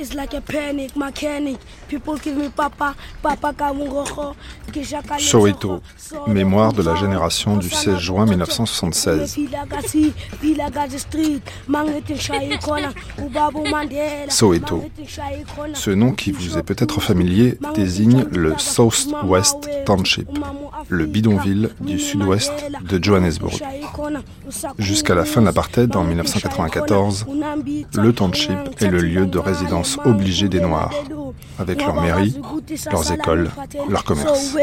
It's like a panic, mechanic. People give me papa, papa. Soweto, mémoire de la génération du 16 juin 1976. Soweto. Ce nom qui vous est peut-être familier désigne le South West Township, le bidonville du sud-ouest de Johannesburg. Jusqu'à la fin de l'apartheid en 1994, le township est le lieu de résidence obligé des Noirs, avec leur mairie, leurs écoles, leurs commerces.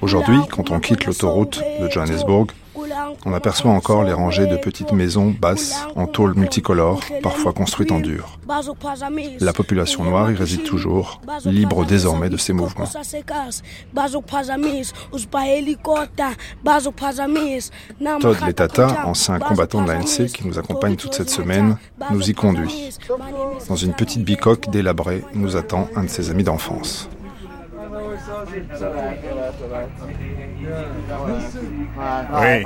Aujourd'hui, quand on quitte l'autoroute de Johannesburg, on aperçoit encore les rangées de petites maisons basses en tôle multicolore, parfois construites en dur. La population noire y réside toujours, libre désormais de ses mouvements. Todd Letata, ancien combattant de l'ANC qui nous accompagne toute cette semaine, nous y conduit. Dans une petite bicoque délabrée, nous attend un de ses amis d'enfance. Oui.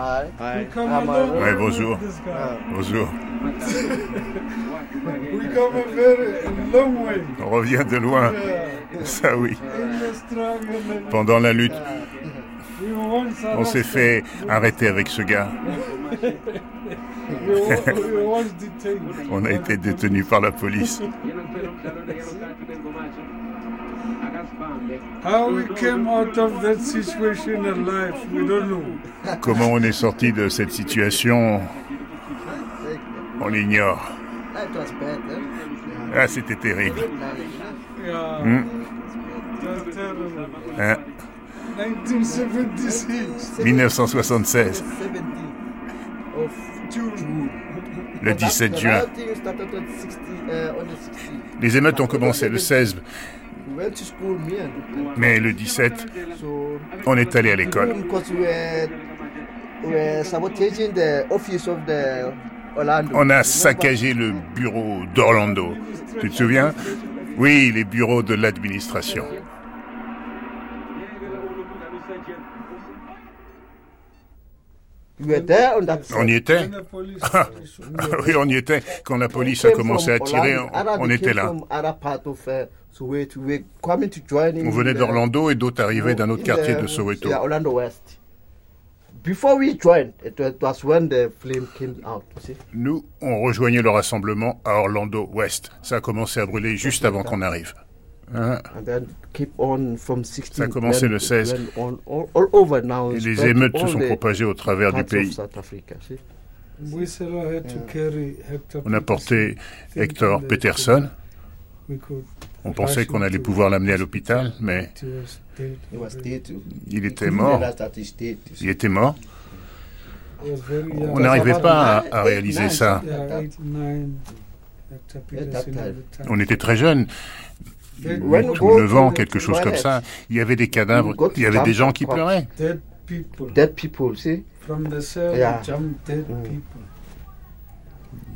Oui, bonjour. Bonjour. On revient de loin. Ça oui. Pendant la lutte, on s'est fait arrêter avec ce gars. on a été détenus par la police. Comment on est sorti de cette situation? On l'ignore. Ah, c'était terrible. Hmm. Hein? 1976. Le 17 juin. Les émeutes ont commencé le 16. Mais le 17, on est allé à l'école. On a saccagé le bureau d'Orlando. Tu te souviens? Oui, les bureaux de l'administration. On y était Oui, on y était. Quand la police a commencé à tirer, on, était là. On venait d'Orlando et d'autres arrivaient d'un autre quartier de Soweto. Nous, on rejoignait le rassemblement à Orlando West. Ça a commencé à brûler juste avant qu'on arrive. Hein? Ça a commencé le 16. Et les émeutes se sont propagées au travers du pays. On a porté Hector Peterson. On pensait qu'on allait pouvoir l'amener à l'hôpital, mais il était mort. Il était mort. On n'arrivait pas à, réaliser ça. On était très jeunes. 8 ou 9 ans, quelque chose comme ça. Il y avait des cadavres, il y avait des gens qui pleuraient.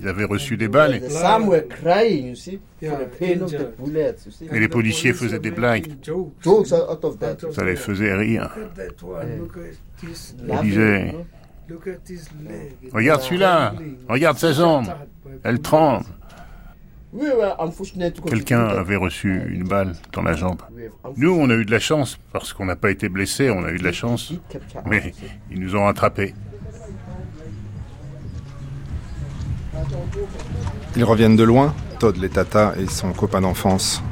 Ils avaient reçu des balles. Et les policiers faisaient des blagues. Ça les faisait rire. Ils disaient Regarde celui-là, regarde sa jambe, elle tremble. Quelqu'un avait reçu une balle dans la jambe. Nous, on a eu de la chance, parce qu'on n'a pas été blessés, on a eu de la chance. Mais ils nous ont attrapés. Ils reviennent de loin, Todd Letata et son copain d'enfance.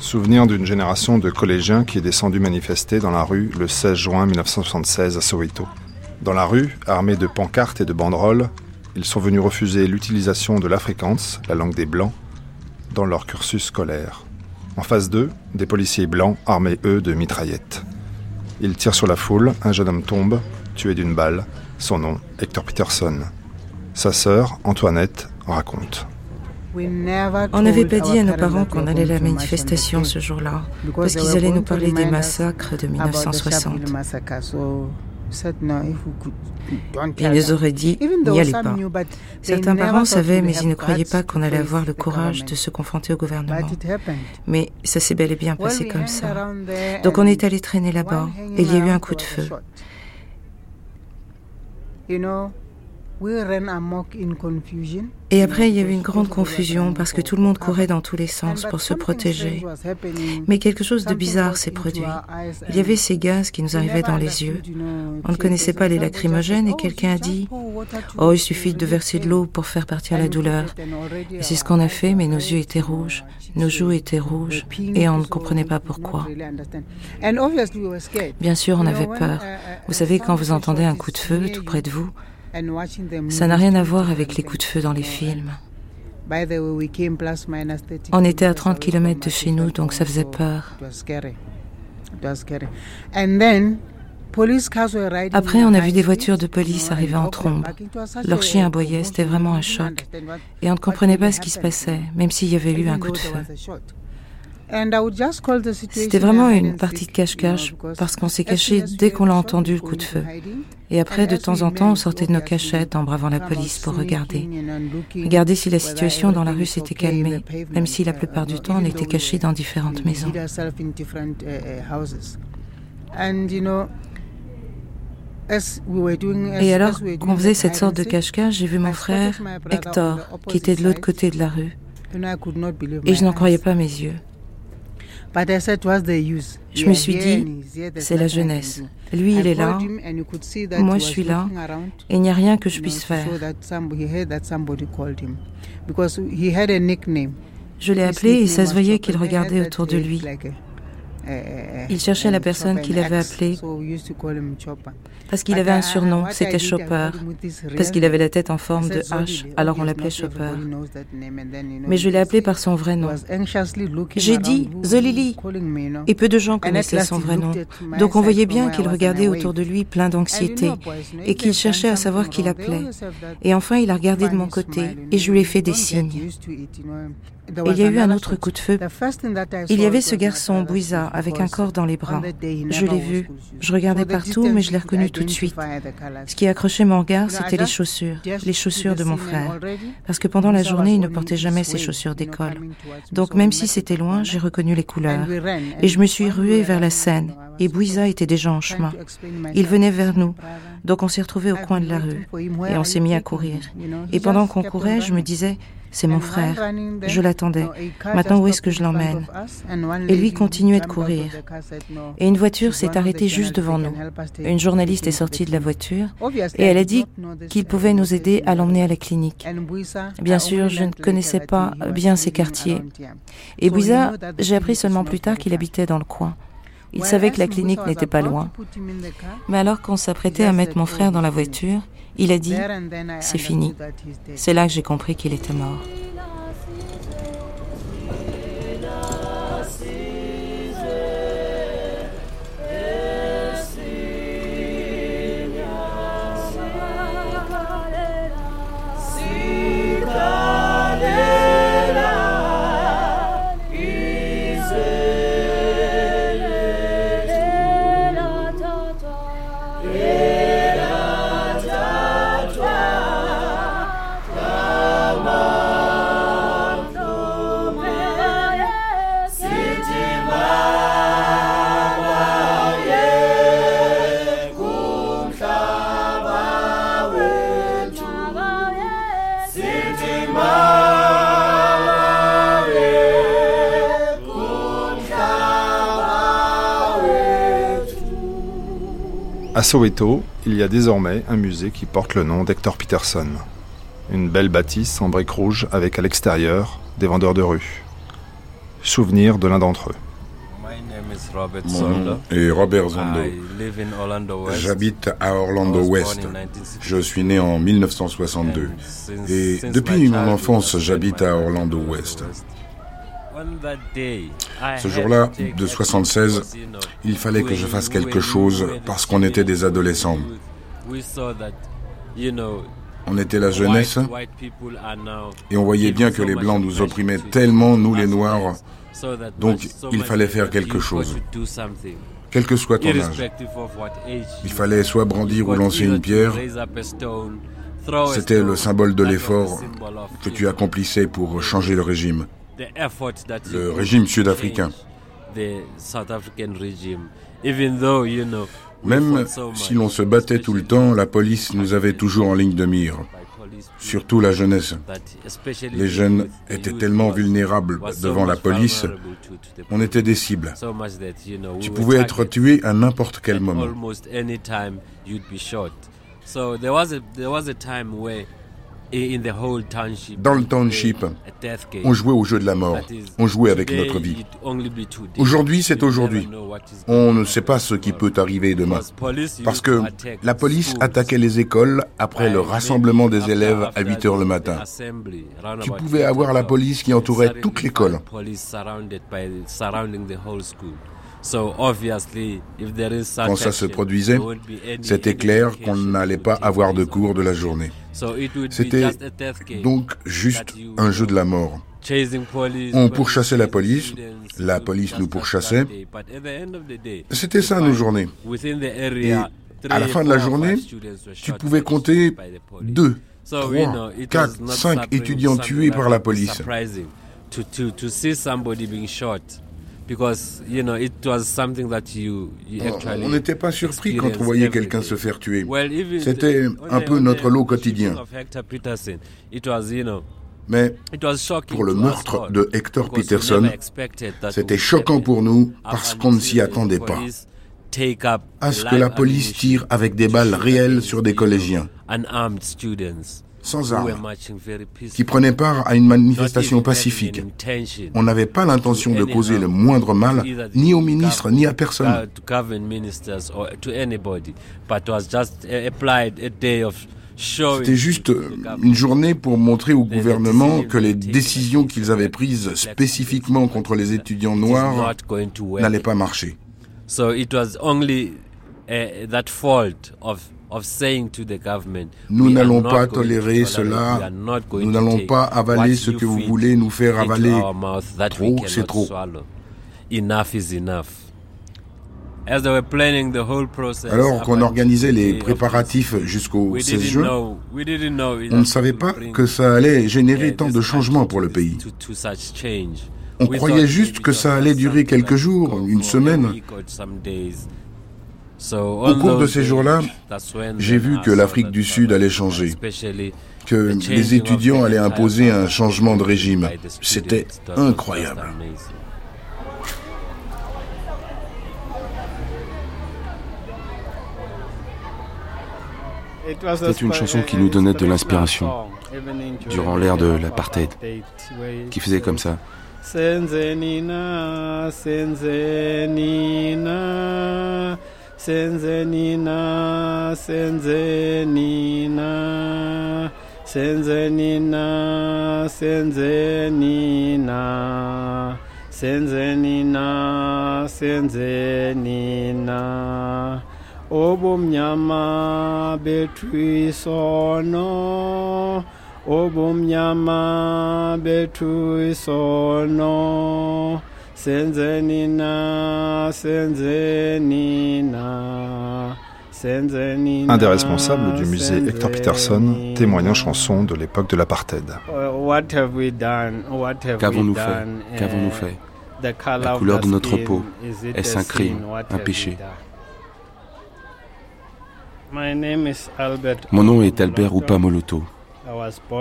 Souvenir d'une génération de collégiens qui est descendu manifester dans la rue le 16 juin 1976 à Soweto. Dans la rue, armés de pancartes et de banderoles, ils sont venus refuser l'utilisation de l'Afrikaans, la langue des Blancs, dans leur cursus scolaire. En face d'eux, des policiers blancs armés, eux, de mitraillettes. Ils tirent sur la foule, un jeune homme tombe, tué d'une balle, son nom, Hector Peterson. Sa sœur, Antoinette, raconte. On n'avait pas dit à nos parents qu'on allait à la manifestation ce jour-là, parce qu'ils allaient nous parler des massacres de 1960. Il nous aurait dit n'y allez pas. Certains parents savaient, mais ils ne croyaient pas qu'on allait avoir le courage de se confronter au gouvernement. Mais ça s'est bel et bien passé comme ça. Donc on est allé traîner là-bas et il y a eu un coup de feu. Et après, il y a eu une grande confusion parce que tout le monde courait dans tous les sens pour se protéger. Mais quelque chose de bizarre s'est produit. Il y avait ces gaz qui nous arrivaient dans les yeux. On ne connaissait pas les lacrymogènes et quelqu'un a dit Oh, il suffit de verser de l'eau pour faire partir la douleur. Et c'est ce qu'on a fait, mais nos yeux étaient rouges, nos joues étaient rouges et on ne comprenait pas pourquoi. Bien sûr, on avait peur. Vous savez, quand vous entendez un coup de feu tout près de vous, ça n'a rien à voir avec les coups de feu dans les films. On était à 30 km de chez nous, donc ça faisait peur. Après, on a vu des voitures de police arriver en trombe. Leurs chiens aboyaient, c'était vraiment un choc. Et on ne comprenait pas ce qui se passait, même s'il y avait eu un coup de feu. C'était vraiment une partie de cache-cache parce qu'on s'est caché dès qu'on a entendu le coup de feu. Et après, de temps en temps, on sortait de nos cachettes en bravant la police pour regarder. Regarder si la situation dans la rue s'était calmée, même si la plupart du temps on était caché dans différentes maisons. Et alors qu'on faisait cette sorte de cache-cache, j'ai vu mon frère, Hector, qui était de l'autre côté de la rue. Et je n'en croyais pas mes yeux. Je me suis dit, c'est la jeunesse. Lui, il est là, moi, je suis là, et il n'y a rien que je puisse faire. Je l'ai appelé et ça se voyait qu'il regardait autour de lui. Il cherchait la personne qu'il avait appelée. parce qu'il avait un surnom, c'était Chopper, parce qu'il avait la tête en forme de H, alors on l'appelait Chopper. Mais je l'ai appelé par son vrai nom. J'ai dit Zolili, et peu de gens connaissaient son vrai nom. Donc on voyait bien qu'il regardait autour de lui plein d'anxiété et qu'il cherchait à savoir qui l'appelait. Et enfin, il a regardé de mon côté et je lui ai fait des signes. Et il y a eu un autre coup de feu. Il y avait ce garçon, Bouiza, avec un corps dans les bras. Je l'ai vu. Je regardais partout, mais je l'ai reconnu tout de suite. Ce qui accrochait mon regard, c'était les chaussures, les chaussures de mon frère. Parce que pendant la journée, il ne portait jamais ses chaussures d'école. Donc même si c'était loin, j'ai reconnu les couleurs. Et je me suis ruée vers la Seine. Et Bouiza était déjà en chemin. Il venait vers nous. Donc on s'est retrouvés au coin de la rue. Et on s'est mis à courir. Et pendant qu'on courait, je me disais, c'est mon frère. Je l'attendais. Maintenant, où est-ce que je l'emmène Et lui continuait de courir. Et une voiture s'est arrêtée juste devant nous. Une journaliste est sortie de la voiture et elle a dit qu'il pouvait nous aider à l'emmener à la clinique. Bien sûr, je ne connaissais pas bien ces quartiers. Et Bouiza, j'ai appris seulement plus tard qu'il habitait dans le coin. Il savait que la clinique n'était pas loin. Mais alors qu'on s'apprêtait à mettre mon frère dans la voiture, il a dit, c'est fini. C'est là que j'ai compris qu'il était mort. À Soweto, il y a désormais un musée qui porte le nom d'Hector Peterson. Une belle bâtisse en briques rouges avec à l'extérieur des vendeurs de rue. Souvenir de l'un d'entre eux. Mon nom est Robert Zondo. J'habite à Orlando West. Je suis né en 1962. Et depuis mon enfance, j'habite à Orlando West. Ce jour-là, de 76, il fallait que je fasse quelque chose parce qu'on était des adolescents. On était la jeunesse et on voyait bien que les Blancs nous opprimaient tellement, nous les Noirs. Donc il fallait faire quelque chose. quel que soit ton âge. Il fallait soit brandir ou lancer une pierre. C'était le symbole de l'effort que tu accomplissais pour changer le régime, le régime sud-africain. Même si l'on se battait tout le temps, la police nous avait toujours en ligne de mire, surtout la jeunesse. Les jeunes étaient tellement vulnérables devant la police, on était des cibles. Tu pouvais être tué à n'importe quel moment. Dans le township, on jouait au jeu de la mort. On jouait avec notre vie. Aujourd'hui, c'est aujourd'hui. On ne sait pas ce qui peut arriver demain. Parce que la police attaquait les écoles après le rassemblement des élèves à 8 heures le matin. Tu pouvais avoir la police qui entourait toute l'école. Quand ça se produisait, c'était clair qu'on n'allait pas avoir de cours de la journée. C'était donc juste un jeu de la mort. On pourchassait la police, la police nous pourchassait. C'était ça nos journées. Et à la fin de la journée, tu pouvais compter deux, trois, quatre, cinq étudiants tués par la police. On n'était pas surpris quand on voyait quelqu'un se faire tuer. C'était un peu notre lot quotidien. Mais pour le meurtre de Hector Peterson, c'était choquant pour nous parce qu'on ne s'y attendait pas. À ce que la police tire avec des balles réelles sur des collégiens sans armes, qui prenaient part à une manifestation pacifique. On n'avait pas l'intention de causer le moindre mal, ni au ministre, ni à personne. C'était juste une journée pour montrer au gouvernement que les décisions qu'ils avaient prises spécifiquement contre les étudiants noirs n'allaient pas marcher. Nous n'allons pas tolérer cela. Nous n'allons pas avaler ce que vous voulez nous faire avaler. Trop, c'est trop. Alors qu'on organisait les préparatifs jusqu'au 16 juin, on ne savait pas que ça allait générer tant de changements pour le pays. On croyait juste que ça allait durer quelques jours, une semaine. Au cours de ces jours-là, j'ai vu que l'Afrique du Sud allait changer, que les étudiants allaient imposer un changement de régime. C'était incroyable. C'est une chanson qui nous donnait de l'inspiration durant l'ère de l'apartheid, qui faisait comme ça. Senzenina, Senzenina, Senzenina, Senzenina, Senzenina, Senzenina. Obumnyama bethu isono, Obumnyama bethu isono. Un des responsables du musée Hector Peterson témoigne en chanson de l'époque de l'apartheid. Qu'avons-nous fait? Qu'avons-nous fait? La couleur de notre peau, est-ce un crime, un péché. Mon nom est Albert Upamoloto.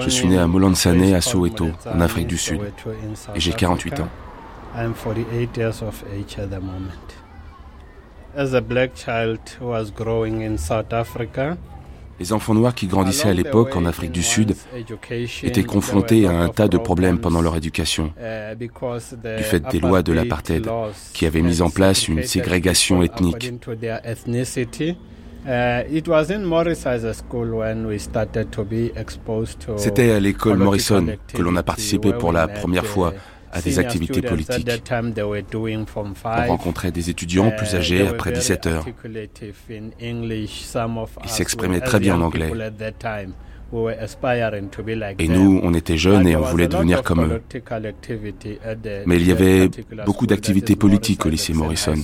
Je suis né à Molansane, à Soweto, en Afrique du Sud, et j'ai 48 ans. I'm 48 years of age at the moment. As a black child who was growing in South Africa, les enfants noirs qui grandissaient à l'époque en Afrique du Sud étaient confrontés à un tas de problèmes pendant leur éducation, uh, du fait des lois de l'apartheid qui avaient mis en place une ségrégation ethnique. C'était à l'école Morrison que l'on a participé pour la première fois à des activités politiques. On rencontrait des étudiants plus âgés après 17 heures. Ils s'exprimaient très bien en anglais. Et nous, on était jeunes et on voulait devenir comme eux. Mais il y avait beaucoup d'activités politiques au lycée Morrison.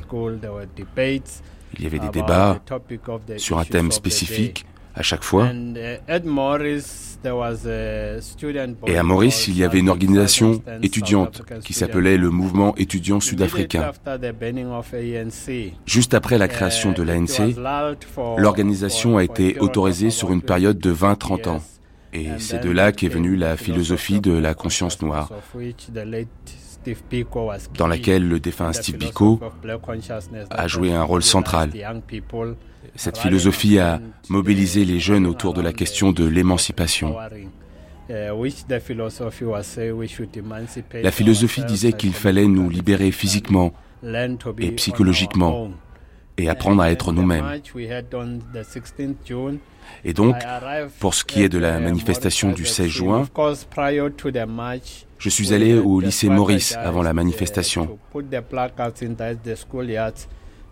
Il y avait des débats sur un thème spécifique à chaque fois. Et à Maurice, il y avait une organisation étudiante qui s'appelait le Mouvement étudiant sud-africain. Juste après la création de l'ANC, l'organisation a été autorisée sur une période de 20-30 ans. Et c'est de là qu'est venue la philosophie de la conscience noire, dans laquelle le défunt Steve Biko a joué un rôle central. Cette philosophie a mobilisé les jeunes autour de la question de l'émancipation. La philosophie disait qu'il fallait nous libérer physiquement et psychologiquement et apprendre à être nous-mêmes. Et donc, pour ce qui est de la manifestation du 16 juin, je suis allé au lycée Maurice avant la manifestation.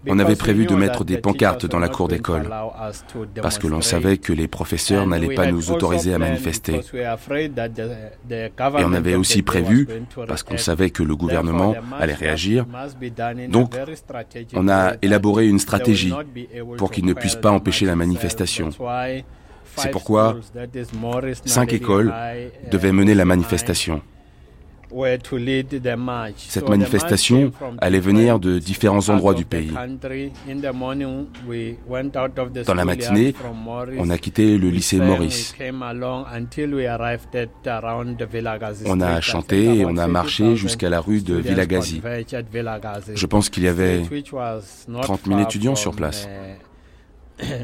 On avait prévu de mettre des pancartes dans la cour d'école parce que l'on savait que les professeurs n'allaient pas nous autoriser à manifester. Et on avait aussi prévu, parce qu'on savait que le gouvernement allait réagir, donc on a élaboré une stratégie pour qu'ils ne puissent pas empêcher la manifestation. C'est pourquoi cinq écoles devaient mener la manifestation. Cette manifestation allait venir de différents endroits du pays. Dans la matinée, on a quitté le lycée Maurice. On a chanté et on a marché jusqu'à la rue de Villagazi. Je pense qu'il y avait 30 000 étudiants sur place.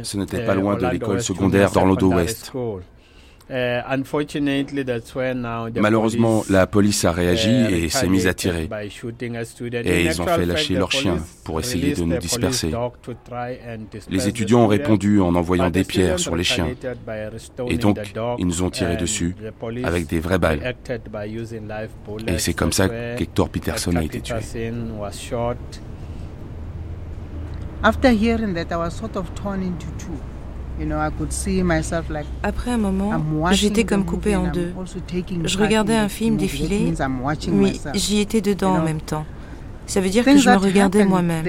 Ce n'était pas loin de l'école secondaire d'Orlando West. Euh, Malheureusement, la police a réagi uh, et s'est mise à tirer. Et ils ont fait lâcher leurs chiens pour essayer de nous disperser. Les étudiants ont répondu en envoyant des pierres sur les chiens. Et donc, ils nous ont tiré dessus avec des vraies balles. Et c'est comme ça qu'Hector Peterson a été tué. After hearing that, I was sort of torn into two. Après un moment, j'étais comme coupée en deux. Je regardais un film défiler, mais j'y étais dedans en même temps. Ça veut dire que je me regardais moi-même.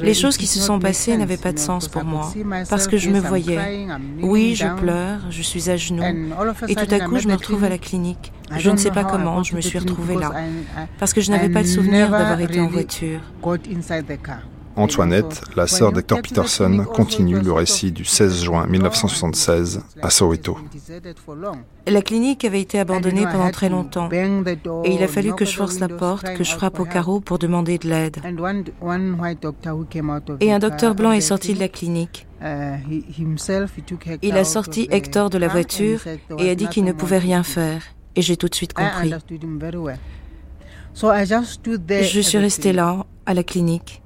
Les choses qui se sont passées n'avaient pas de sens pour moi, parce que je me voyais. Oui, je pleure, je suis à genoux, et tout à coup, je me retrouve à la clinique. Je ne sais pas comment, je me suis retrouvée là, parce que je n'avais pas de souvenir d'avoir été en voiture. Antoinette, la sœur d'Hector Peterson, continue le récit du 16 juin 1976 à Soweto. La clinique avait été abandonnée pendant très longtemps et il a fallu que je force la porte, que je frappe au carreau pour demander de l'aide. Et un docteur blanc est sorti de la clinique. Il a sorti Hector de la voiture et a dit qu'il ne pouvait rien faire. Et j'ai tout de suite compris. Je suis restée là, à la clinique.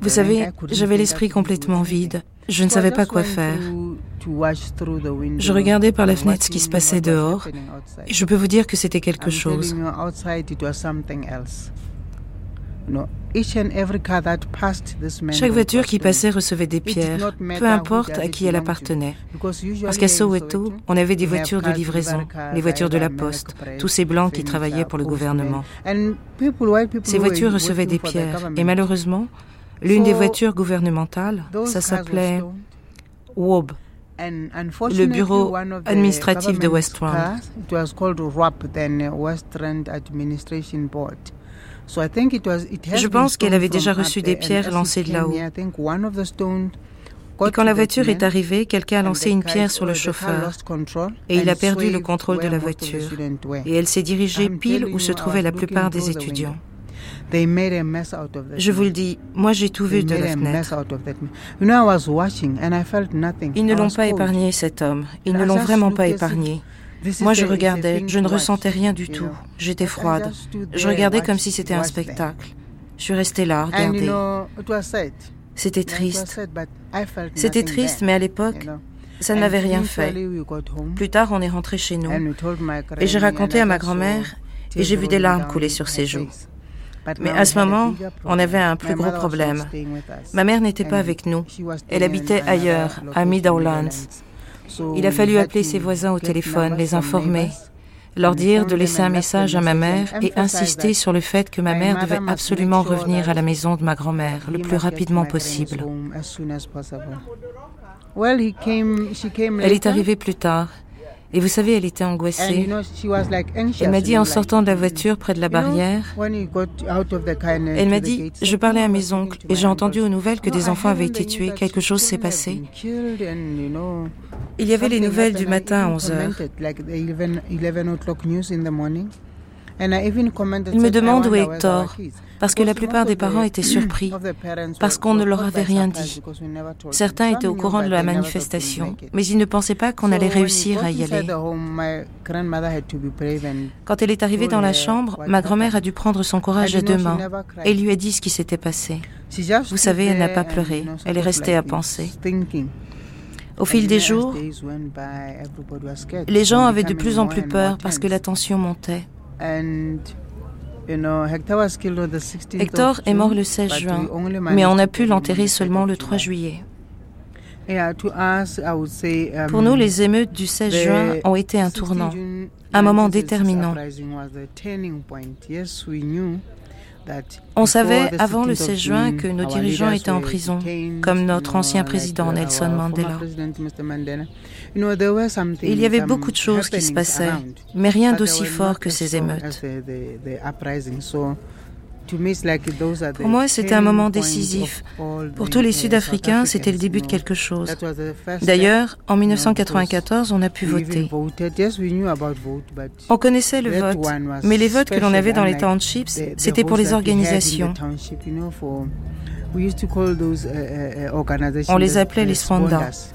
Vous savez, j'avais l'esprit complètement vide. Je ne savais pas quoi faire. Je regardais par la fenêtre ce qui se passait dehors et je peux vous dire que c'était quelque chose. Chaque voiture qui passait recevait des pierres, peu importe à qui elle appartenait. Parce qu'à Soweto, on avait des voitures de livraison, les voitures de la poste, tous ces blancs qui travaillaient pour le gouvernement. Ces voitures recevaient des pierres. et malheureusement, l'une des voitures gouvernementales, ça s'appelait WOB, le bureau administratif de West je pense qu'elle avait déjà reçu des pierres lancées de là-haut. Et quand la voiture est arrivée, quelqu'un a lancé une pierre sur le chauffeur et il a perdu le contrôle de la voiture. Et elle s'est dirigée pile où se trouvaient la plupart des étudiants. Je vous le dis, moi j'ai tout vu de la fenêtre. Ils ne l'ont pas épargné, cet homme. Ils ne l'ont vraiment pas épargné. Moi, je regardais, je ne ressentais rien du tout. J'étais froide. Je regardais comme si c'était un spectacle. Je suis restée là, regarder. C'était triste. C'était triste, mais à l'époque, ça ne m'avait rien fait. Plus tard, on est rentré chez nous. Et j'ai raconté à ma grand-mère et j'ai vu des larmes couler sur ses joues. Mais à ce moment, on avait un plus gros problème. Ma mère n'était pas avec nous. Elle habitait ailleurs, à Meadowlands. Il a fallu appeler ses voisins au téléphone, les informer, leur dire de laisser un message à ma mère et insister sur le fait que ma mère devait absolument revenir à la maison de ma grand-mère le plus rapidement possible. Elle est arrivée plus tard. Et vous savez, elle était angoissée. Elle m'a dit en sortant de la voiture près de la barrière, elle m'a dit, je parlais à mes oncles et j'ai entendu aux nouvelles que des enfants avaient été tués, quelque chose s'est passé. Il y avait les nouvelles du matin à 11 heures. Il me demande où est Hector, parce que la plupart des parents étaient surpris, parce qu'on ne leur avait rien dit. Certains étaient au courant de la manifestation, mais ils ne pensaient pas qu'on allait réussir à y aller. Quand elle est arrivée dans la chambre, ma grand-mère a dû prendre son courage à deux mains et lui a dit ce qui s'était passé. Vous savez, elle n'a pas pleuré, elle est restée à penser. Au fil des jours, les gens avaient de plus en plus peur parce que la tension montait. Hector est mort le 16 juin, mais on a pu l'enterrer seulement le 3 juillet. Pour nous, les émeutes du 16 juin ont été un tournant, un moment déterminant. On savait avant le 16 juin que nos dirigeants étaient en prison, comme notre ancien président Nelson Mandela. Il y avait beaucoup de choses qui se passaient, mais rien d'aussi fort que ces émeutes. Pour moi, c'était un moment décisif. Pour tous les Sud-Africains, c'était le début de quelque chose. D'ailleurs, en 1994, on a pu voter. On connaissait le vote, mais les votes que l'on avait dans les townships, c'était pour les organisations. On les appelait les spondas.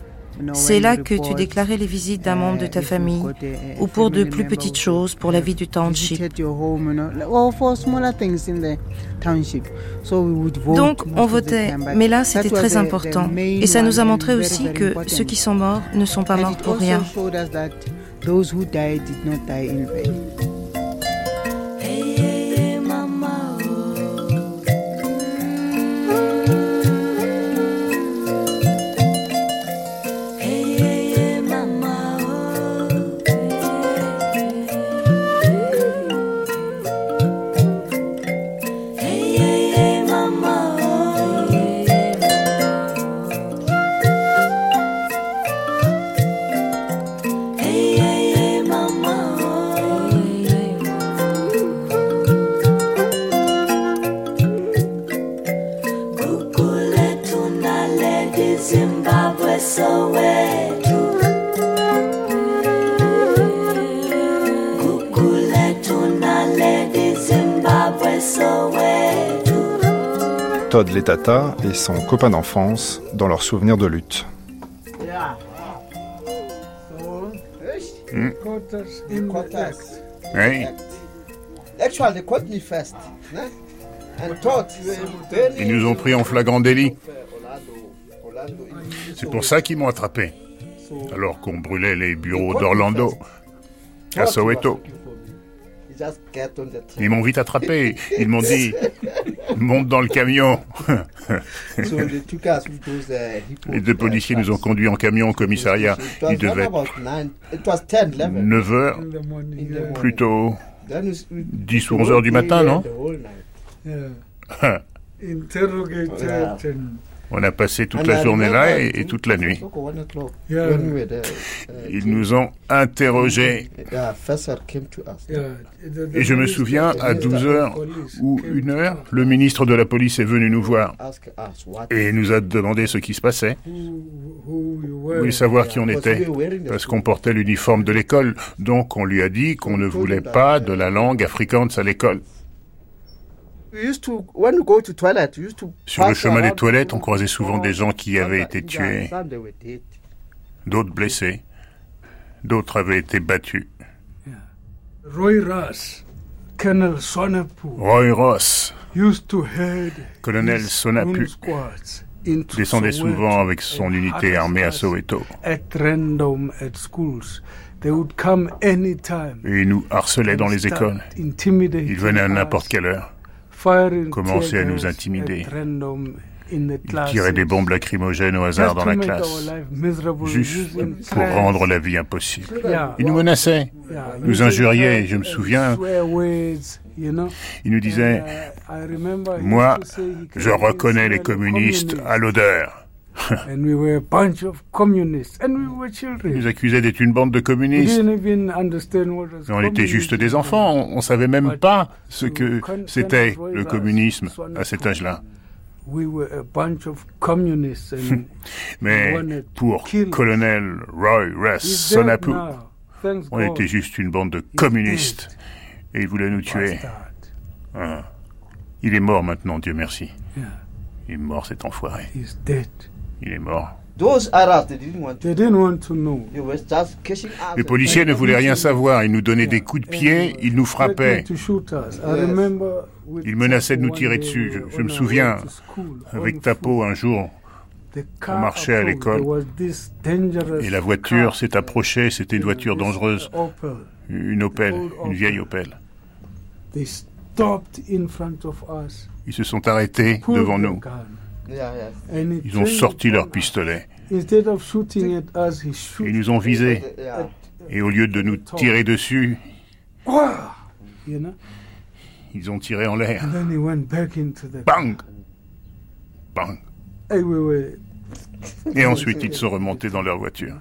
C'est là que tu déclarais les visites d'un membre de ta famille ou pour de plus petites choses, pour la vie du township. Donc on votait, mais là c'était très important. Et ça nous a montré aussi que ceux qui sont morts ne sont pas morts pour rien. Todd Letata et son copain d'enfance dans leurs souvenirs de lutte. Hmm. Ils nous ont pris en flagrant délit. C'est pour ça qu'ils m'ont attrapé. Alors qu'on brûlait les bureaux d'Orlando, à Soweto. Ils m'ont vite attrapé. Ils m'ont dit monte dans le camion. Les deux policiers nous ont conduits en camion au commissariat. Il devait être 9 heures, plutôt 10 ou 11 heures du matin, non On a passé toute la journée là et, toute la nuit. Ils nous ont interrogés. Et je me souviens, à 12 heures ou 1 heure, le ministre de la police est venu nous voir et nous a demandé ce qui se passait. Il voulait savoir qui on était, parce qu'on portait l'uniforme de l'école. Donc on lui a dit qu'on ne voulait pas de la langue afrikaans à l'école. Sur le chemin des toilettes, on croisait souvent des gens qui avaient été tués, d'autres blessés, d'autres avaient été battus. Roy Ross, Colonel colonel Sonapu, descendait souvent avec son unité armée à Soweto. Et il nous harcelait dans les écoles. Il venait à n'importe quelle heure commençait à nous intimider. Ils tiraient des bombes lacrymogènes au hasard dans la classe, juste pour rendre la vie impossible. Ils nous menaçaient, nous injuriaient, je me souviens. Ils nous disaient, moi, je reconnais les communistes à l'odeur. Ils nous accusaient d'être une bande de communistes. on était juste des enfants, on ne savait même pas ce que c'était le communisme à cet âge-là. Mais pour colonel Roy Ress Sonapu, on était juste une bande de communistes et il voulait nous tuer. Ah. Il est mort maintenant, Dieu merci. Il est mort cet enfoiré. Il est mort. Les policiers ne voulaient rien savoir. Ils nous donnaient des coups de pied, ils nous frappaient. Ils menaçaient de nous tirer dessus. Je, me souviens, avec Tapo, un jour, on marchait à l'école et la voiture s'est approchée. C'était une voiture dangereuse. Une Opel, une vieille Opel. Ils se sont arrêtés devant nous. Ils ont sorti leurs pistolets. Ils nous ont visés. Et au lieu de nous tirer dessus, ils ont tiré en l'air. Bang Bang Et ensuite, ils sont remontés dans leur voiture.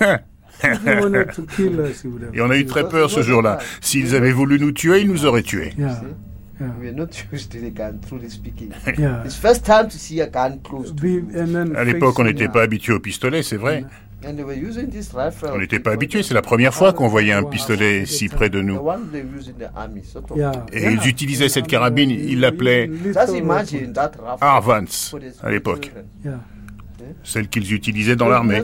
Et on a eu très peur ce jour-là. S'ils avaient voulu nous tuer, ils nous auraient tués. À l'époque, on n'était pas habitué au pistolet, c'est vrai. On n'était pas habitué, c'est la première fois qu'on voyait un pistolet si près de nous. Et ils utilisaient cette carabine, ils l'appelaient Arvans à l'époque. Celle qu'ils utilisaient dans l'armée.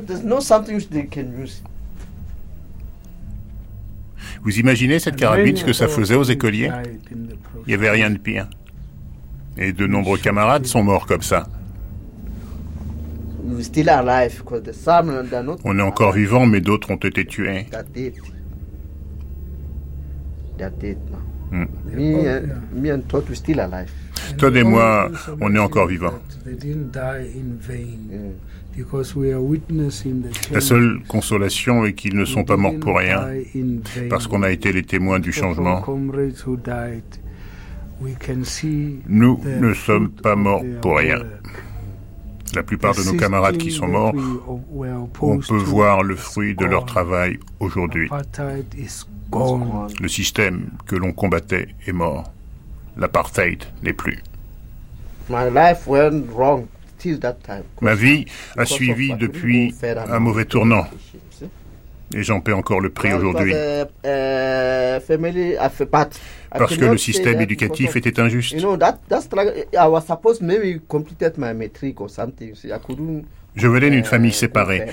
Vous imaginez cette carabine, ce que ça faisait aux écoliers? Il n'y avait rien de pire. Et de nombreux camarades sont morts comme ça. On est encore vivant, mais d'autres ont été tués. Hmm. Todd et moi, on est encore vivants. La seule consolation est qu'ils ne sont pas morts pour rien, parce qu'on a été les témoins du changement. Nous ne sommes pas morts pour rien. La plupart de nos camarades qui sont morts, on peut voir le fruit de leur travail aujourd'hui. Le système que l'on combattait est mort. L'apartheid n'est plus. Ma vie a suivi depuis un mauvais tournant. Et j'en paie encore le prix aujourd'hui. Parce que le système éducatif était injuste. Je venais d'une famille séparée.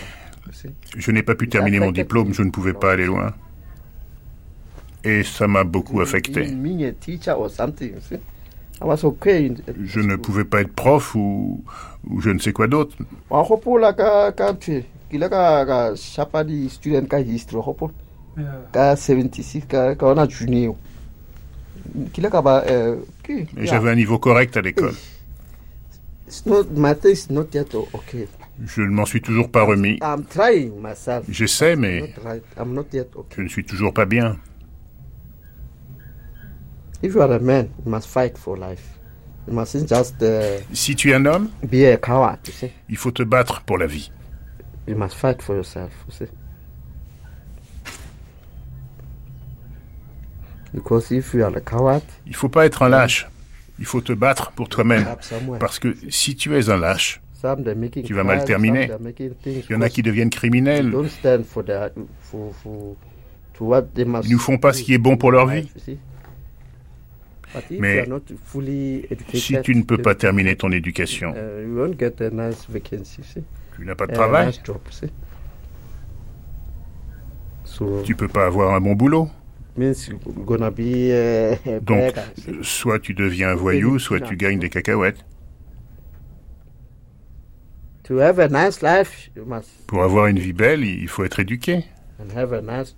Je n'ai pas pu terminer mon diplôme, je ne pouvais pas aller loin. Et ça m'a beaucoup affecté. Je ne pouvais pas être prof ou, ou je ne sais quoi d'autre. J'avais un niveau correct à l'école. Je ne m'en suis toujours pas remis. J'essaie, mais je ne suis toujours pas bien. If you are a man, you must fight for life. You mustn't just, uh, si tu es un homme, be a coward, you see. il faut te battre pour la vie. You must fight for yourself, you see. Because if you are a coward, il faut pas être un lâche. Il faut te battre pour toi-même. Parce que si tu es un lâche, tu vas mal terminer. Il y en a qui deviennent criminels. Ils ne font pas ce qui est bon pour leur vie. Mais si tu ne peux pas terminer ton éducation, uh, tu n'as pas de travail. Tu ne peux pas avoir un bon boulot. Donc, soit tu deviens un voyou, soit tu gagnes des cacahuètes. Pour avoir une vie belle, il faut être éduqué.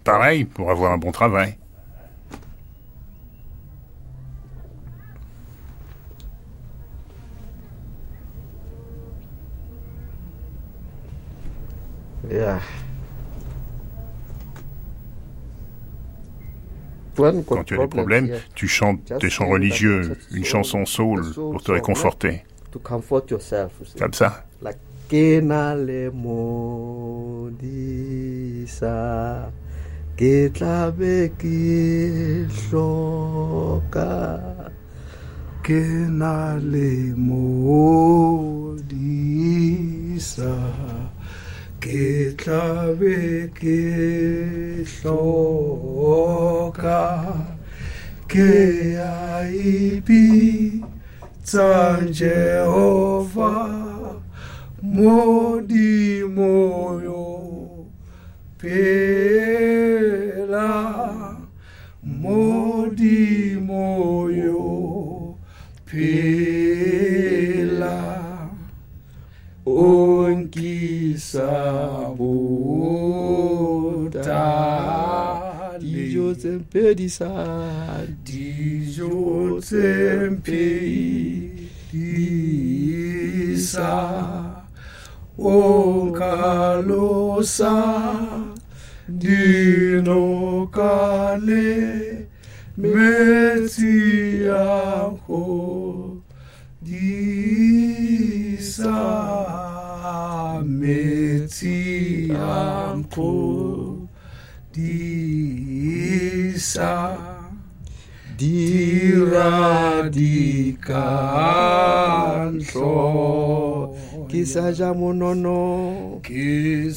Pareil, pour avoir un bon travail. Quand tu as des problèmes, tu chantes des chants religieux, une chanson soul pour te réconforter. Comme ça. Ke tlabe ke hloka ke a ipitsa jehova modimo yo phela modimo yo phela onkisa dijo tse mpedisang dijo tse mpedisa onkalosa. Dinokale metsi yakho. Disa ampo disa. Diradikantlo. Ke sa ja monono ke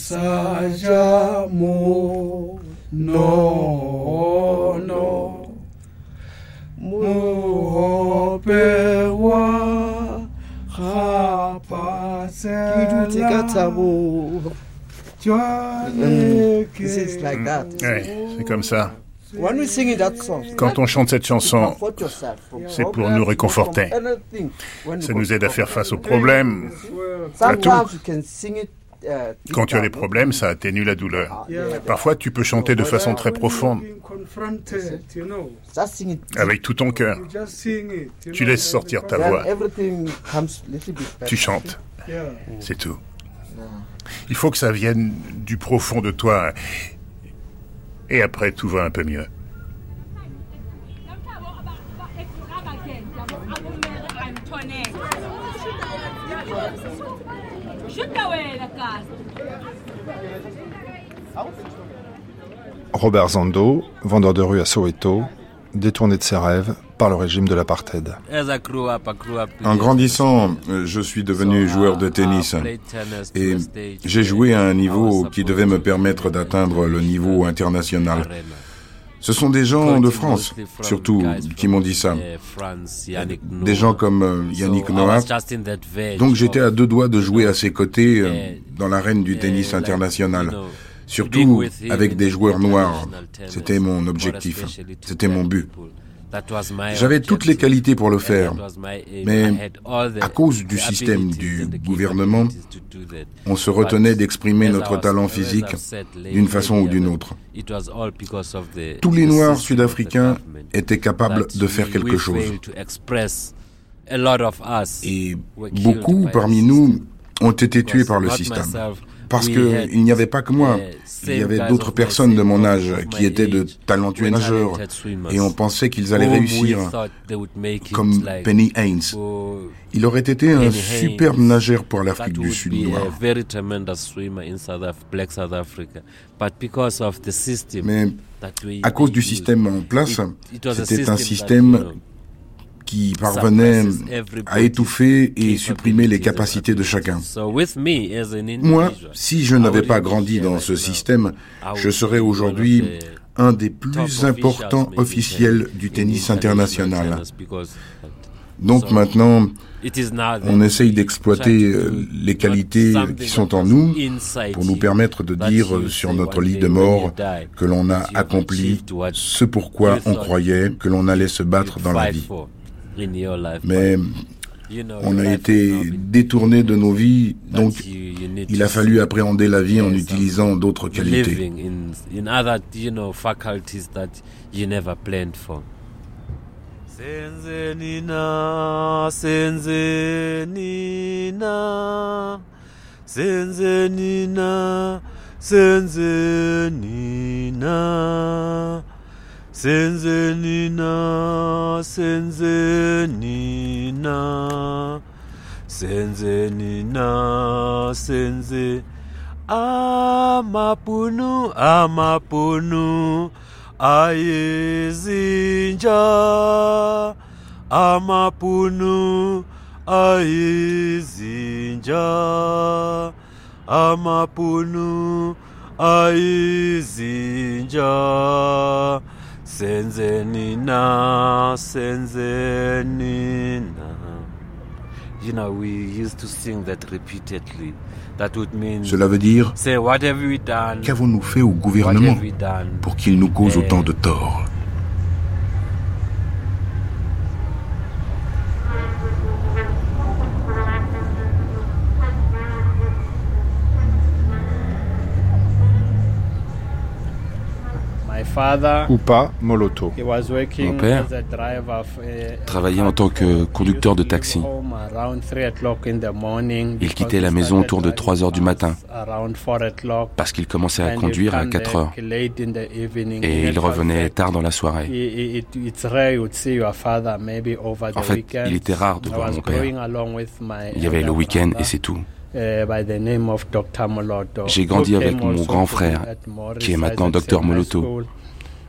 monono c'est comme ça. Quand on chante cette chanson, c'est pour nous réconforter. Ça nous aide à faire face aux problèmes, à tout. Euh, Quand tu as des problèmes, ça atténue la douleur. Parfois, tu peux chanter de façon très profonde, avec tout ton cœur. Tu laisses sortir ta voix. Tu chantes. C'est tout. Il faut que ça vienne du profond de toi. Et après, tout va un peu mieux. Robert Zando, vendeur de rue à Soweto, détourné de ses rêves par le régime de l'apartheid. En grandissant, je suis devenu joueur de tennis et j'ai joué à un niveau qui devait me permettre d'atteindre le niveau international. Ce sont des gens de France, surtout, qui m'ont dit ça. Des gens comme euh, Yannick Noah. Donc j'étais à deux doigts de jouer à ses côtés euh, dans l'arène du tennis international. Surtout avec des joueurs noirs. C'était mon objectif. C'était mon but. J'avais toutes les qualités pour le faire, mais à cause du système du gouvernement, on se retenait d'exprimer notre talent physique d'une façon ou d'une autre. Tous les Noirs sud-africains étaient capables de faire quelque chose. Et beaucoup parmi nous ont été tués par le système. Parce qu'il n'y avait pas que moi. Il y avait d'autres personnes de mon âge qui étaient de talentueux nageurs et on pensait qu'ils allaient réussir, comme Penny Haynes. Il aurait été un superbe nageur pour l'Afrique du Sud noire. Mais à cause du système en place, c'était un système qui parvenait à étouffer et supprimer les capacités de chacun. Moi, si je n'avais pas grandi dans ce système, je serais aujourd'hui un des plus importants officiels du tennis international. Donc maintenant, on essaye d'exploiter euh, les qualités qui sont en nous pour nous permettre de dire sur notre lit de mort que l'on a accompli ce pourquoi on croyait que l'on allait se battre dans la vie. Mais on a été détourné de nos vies, donc il a fallu appréhender la vie en utilisant d'autres qualités. Senzenina, Senzenina, Senzenina, Senzenina, Senze. Amapunu, Amapunu, Ayezinja, Amapunu, Ayezinja. Amapunu aizinja senzenina senzenina you know we used to sing that repeatedly. That would mean Cela veut dire say what have we done? qu'avons-nous fait au gouvernement pour qu'il nous cause autant de tort? Ou pas Moloto. Mon père travaillait en tant que conducteur de taxi. Il quittait la maison autour de 3 heures du matin parce qu'il commençait à conduire à 4 heures et il revenait tard dans la soirée. En fait, il était rare de voir mon père. Il y avait le week-end et c'est tout. J'ai grandi avec mon grand frère, qui est maintenant docteur Moloto.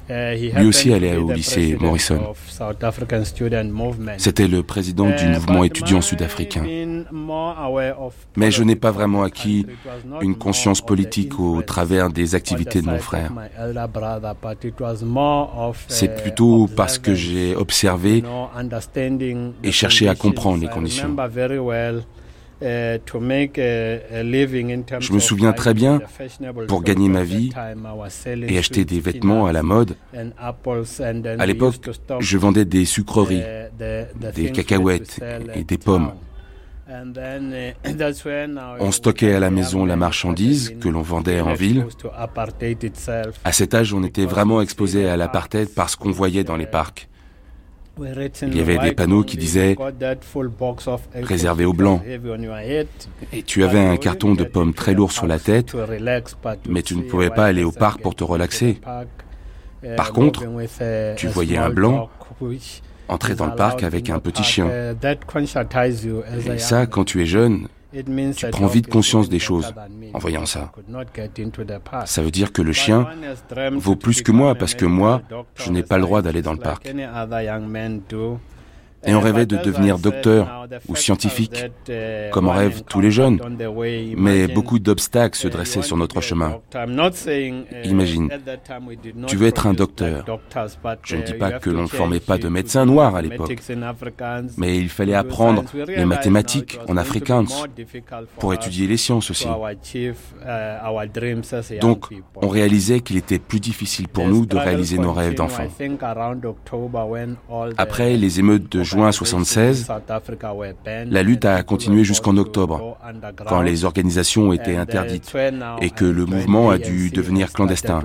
Uh, Lui aussi allait au lycée Morrison. C'était le président du uh, mouvement étudiant sud-africain. Mais je n'ai pas vraiment acquis une conscience politique au travers des activités de mon frère. C'est plutôt parce que j'ai observé et cherché à comprendre les conditions. Euh, Je me souviens très bien, pour gagner ma vie et acheter des vêtements à la mode, à l'époque, je vendais des sucreries, des cacahuètes et des pommes. Uh, on stockait à la maison la marchandise que l'on vendait en ville. À cet âge, on était vraiment exposé à l'apartheid parce qu'on voyait dans les parcs. Il y avait des panneaux qui disaient réservé aux blancs. Et tu avais un carton de pommes très lourd sur la tête, mais tu ne pouvais pas aller au parc pour te relaxer. Par contre, tu voyais un blanc entrer dans le parc avec un petit chien. Et ça, quand tu es jeune, tu prends vite conscience des choses en voyant ça. Ça veut dire que le chien vaut plus que moi parce que moi, je n'ai pas le droit d'aller dans le parc et on rêvait de devenir docteur ou scientifique, comme en rêvent tous les jeunes. Mais beaucoup d'obstacles se dressaient sur notre chemin. Imagine, tu veux être un docteur. Je ne dis pas que l'on ne formait pas de médecins noirs à l'époque, mais il fallait apprendre les mathématiques en afrikaans pour étudier les sciences aussi. Donc, on réalisait qu'il était plus difficile pour nous de réaliser nos rêves d'enfants. Après les émeutes de juin 76, la lutte a continué jusqu'en octobre, quand les organisations été interdites et que le mouvement a dû devenir clandestin.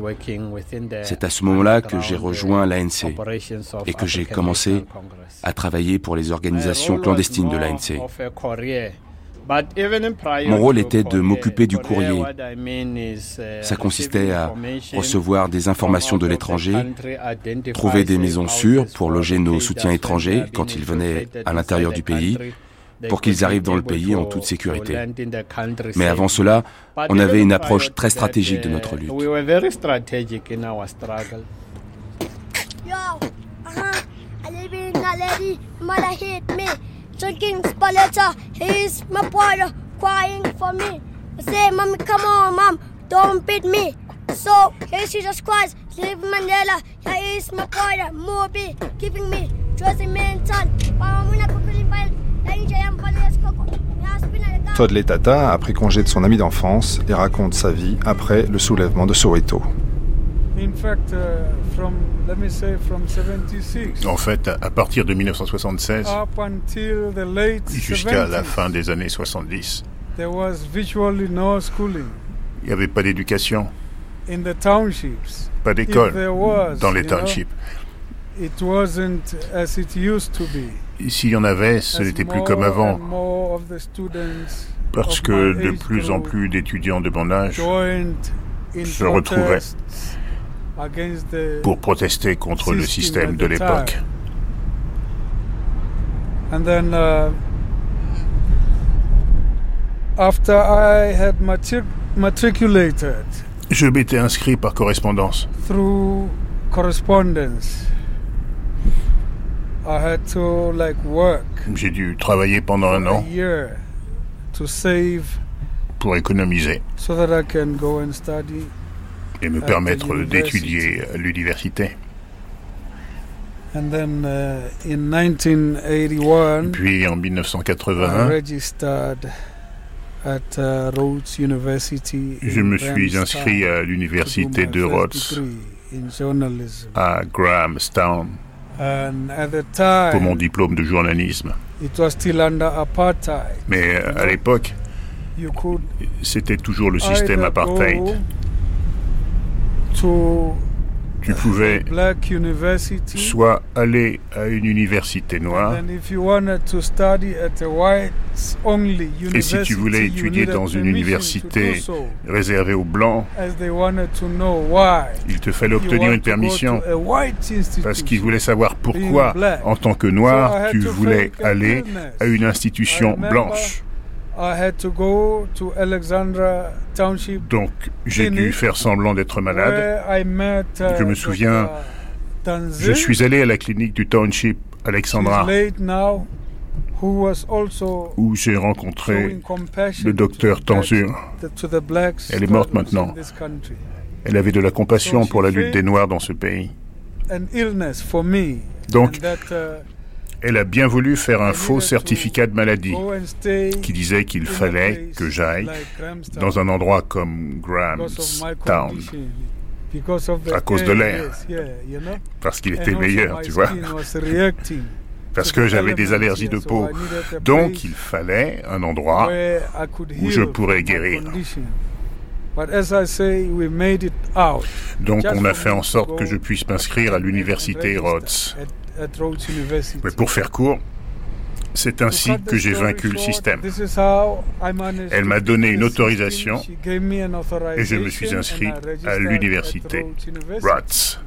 C'est à ce moment-là que j'ai rejoint l'ANC et que j'ai commencé à travailler pour les organisations clandestines de l'ANC. Mon rôle était de m'occuper du courrier. Ça consistait à recevoir des informations de l'étranger, trouver des maisons sûres pour loger nos soutiens étrangers quand ils venaient à l'intérieur du pays, pour qu'ils arrivent dans le pays en toute sécurité. Mais avant cela, on avait une approche très stratégique de notre lutte. Drinking Spaletta. He's my brother crying for me. I say, Mommy, come on, Mom, don't beat me. So, here's Jesus Christ, live Mandela. Here is my brother, Moby, giving me Josie mental. Todd Letata a pris congé de son ami d'enfance et raconte sa vie après le soulèvement de Soweto. Uh, en fait, à partir de 1976 jusqu'à la fin des années 70, il n'y avait pas d'éducation, pas d'école. dans les townships. S'il y en avait, ce n'était plus comme avant, parce que de plus en plus d'étudiants de mon âge se retrouvaient pour protester contre le système de l'époque. And then, uh, after I had matriculated, je m'étais inscrit par correspondance. Through correspondence. I had to like work. J'ai dû travailler pendant un an. Pour économiser. Et me permettre d'étudier à l'université. And then, uh, in 1981, Puis en 1981, at, uh, je me suis inscrit à l'université de Rhodes à Grahamstown pour mon diplôme de journalisme. It was still under apartheid. Mais euh, à l'époque, c'était toujours le système apartheid tu pouvais soit aller à une université noire, et si tu voulais étudier dans une université réservée aux blancs, il te fallait obtenir une permission parce qu'ils voulaient savoir pourquoi, en tant que noir, tu voulais aller à une institution blanche. Donc, j'ai dû faire semblant d'être malade. Uh, je me souviens, je suis allé à la clinique du Township Alexandra où j'ai rencontré le docteur Tanzur. Elle est morte maintenant. Elle avait de la compassion pour la lutte des Noirs dans ce pays. Donc, uh, elle a bien voulu faire un faux certificat de maladie qui disait qu'il fallait que j'aille dans un endroit comme Grahamstown à cause de l'air, parce qu'il était meilleur, tu vois, parce que j'avais des allergies de peau. Donc il fallait un endroit où je pourrais guérir. Donc on a fait en sorte que je puisse m'inscrire à l'université Rhodes. Mais pour faire court, c'est ainsi que j'ai vaincu le système. Elle m'a donné une autorisation et je me suis inscrit à l'université. Rhodes.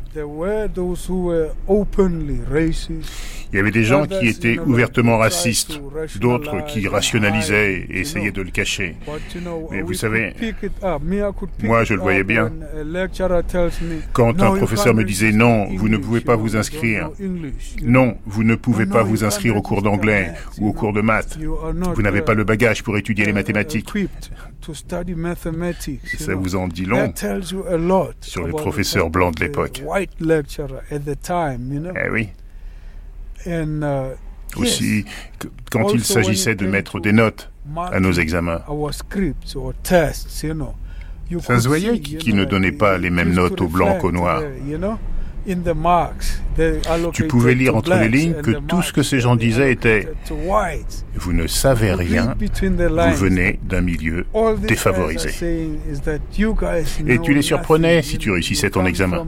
Il y avait des gens qui étaient ouvertement racistes, d'autres qui rationalisaient et essayaient de le cacher. Mais vous savez, moi je le voyais bien. Quand un professeur me disait non, vous ne pouvez pas vous inscrire. Non, vous ne pouvez pas vous inscrire au cours d'anglais ou au cours de maths. Vous n'avez pas le bagage pour étudier les mathématiques. ça vous en dit long sur les professeurs blancs de l'époque. Eh oui. Uh, Aussi, quand il s'agissait de mettre des notes à nos examens, ça se voyait qu'ils ne donnaient pas les mêmes notes aux blancs qu'aux noirs. Tu pouvais lire entre les lignes que tout ce que ces gens disaient était ⁇ Vous ne savez rien, vous venez d'un milieu défavorisé. Et tu les surprenais si tu réussissais ton examen.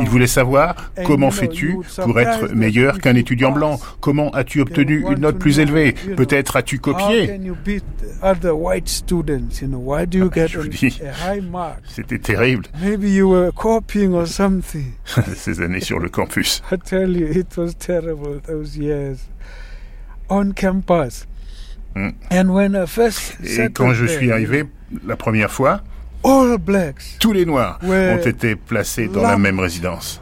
Ils voulaient savoir comment fais-tu pour être meilleur qu'un étudiant blanc? Comment as-tu obtenu une note plus élevée? Peut-être as-tu copié? Je vous dis, c'était terrible. Ces années sur le campus. I tell you, it was terrible those years on campus. Mm. And when I first Et quand je suis arrivé la première fois, all blacks tous les noirs ont été placés dans la même résidence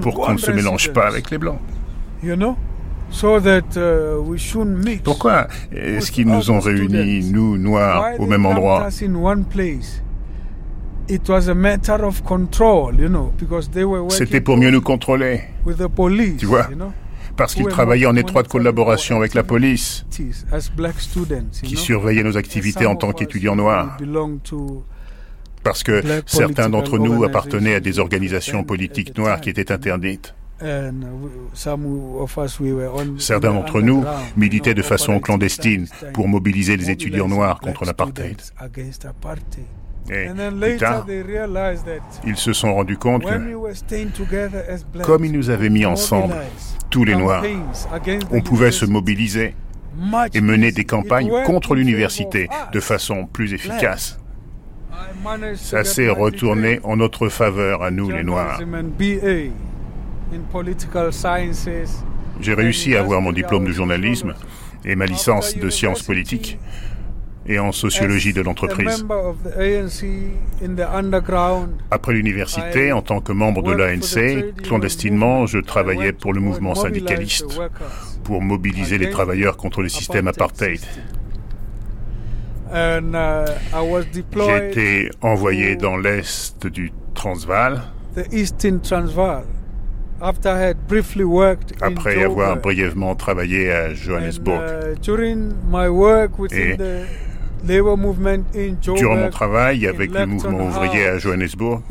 pour qu'on ne se mélange pas avec les blancs. You know? So that, uh, we mix Pourquoi est-ce qu'ils nous ont réunis, nous, noirs, au même endroit? C'était pour mieux nous contrôler. Tu vois? Parce qu'ils travaillaient en étroite collaboration avec la police, qui surveillait nos activités en tant qu'étudiants noirs. Parce que certains d'entre nous appartenaient à des organisations politiques noires qui étaient interdites. Certains d'entre nous militaient de façon clandestine pour mobiliser les étudiants noirs contre l'apartheid. Et plus tard, ils se sont rendus compte que, comme ils nous avaient mis ensemble, tous les Noirs, on pouvait se mobiliser et mener des campagnes contre l'université de façon plus efficace. ça s'est retourné en notre faveur à nous les Noirs. J'ai réussi à avoir mon diplôme de journalisme et ma licence de sciences politiques et en sociologie de l'entreprise. Après l'université, en tant que membre de l'ANC, clandestinement, je travaillais pour le mouvement syndicaliste pour mobiliser les travailleurs contre le système apartheid. Uh, J'ai été envoyé dans l'est du Transvaal. Après avoir brièvement travaillé à Johannesburg. Uh, Et durant mon travail avec le mouvement ouvrier à Johannesburg,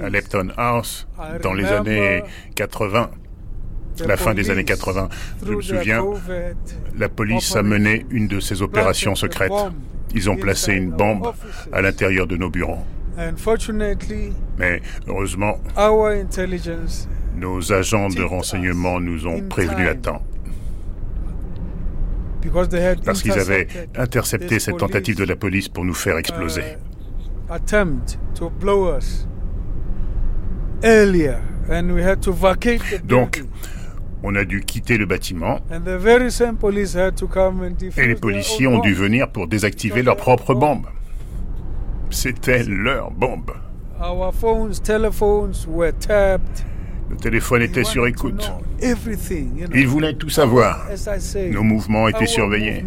à Lepton House, dans les années 80, la fin des années 80. Je me souviens, la police a mené une de ces opérations secrètes. Ils ont placé une bombe à l'intérieur de nos bureaux. Mais heureusement, nos agents de renseignement nous ont prévenus à temps. Parce qu'ils avaient intercepté cette tentative de la police pour nous faire exploser. Donc, on a dû quitter le bâtiment et les policiers ont dû venir pour désactiver leur propre bombe. C'était leur bombe. Le téléphone était sur écoute. Ils voulaient tout savoir. Nos mouvements étaient surveillés.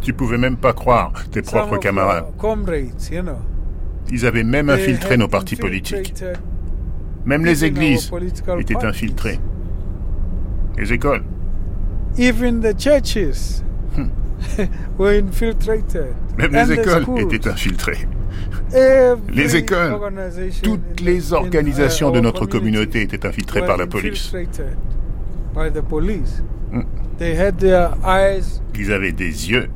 Tu pouvais même pas croire tes propres camarades. Ils avaient même infiltré nos partis politiques. Même les églises étaient infiltrées. Les écoles. Even the churches hmm. were infiltrated. Même les écoles étaient infiltrées. Les écoles, toutes les organisations de notre communauté étaient infiltrées par la police. Hmm. Ils avaient des yeux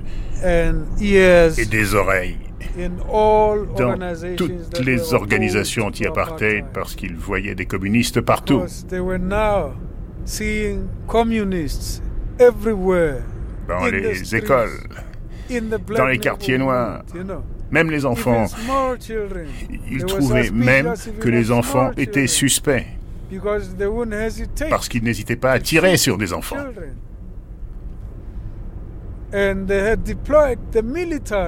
et des oreilles dans toutes les organisations anti-apartheid parce qu'ils voyaient des communistes partout. Dans les écoles, dans les quartiers noirs, même les enfants, ils trouvaient même que les enfants étaient suspects parce qu'ils n'hésitaient pas à tirer sur des enfants.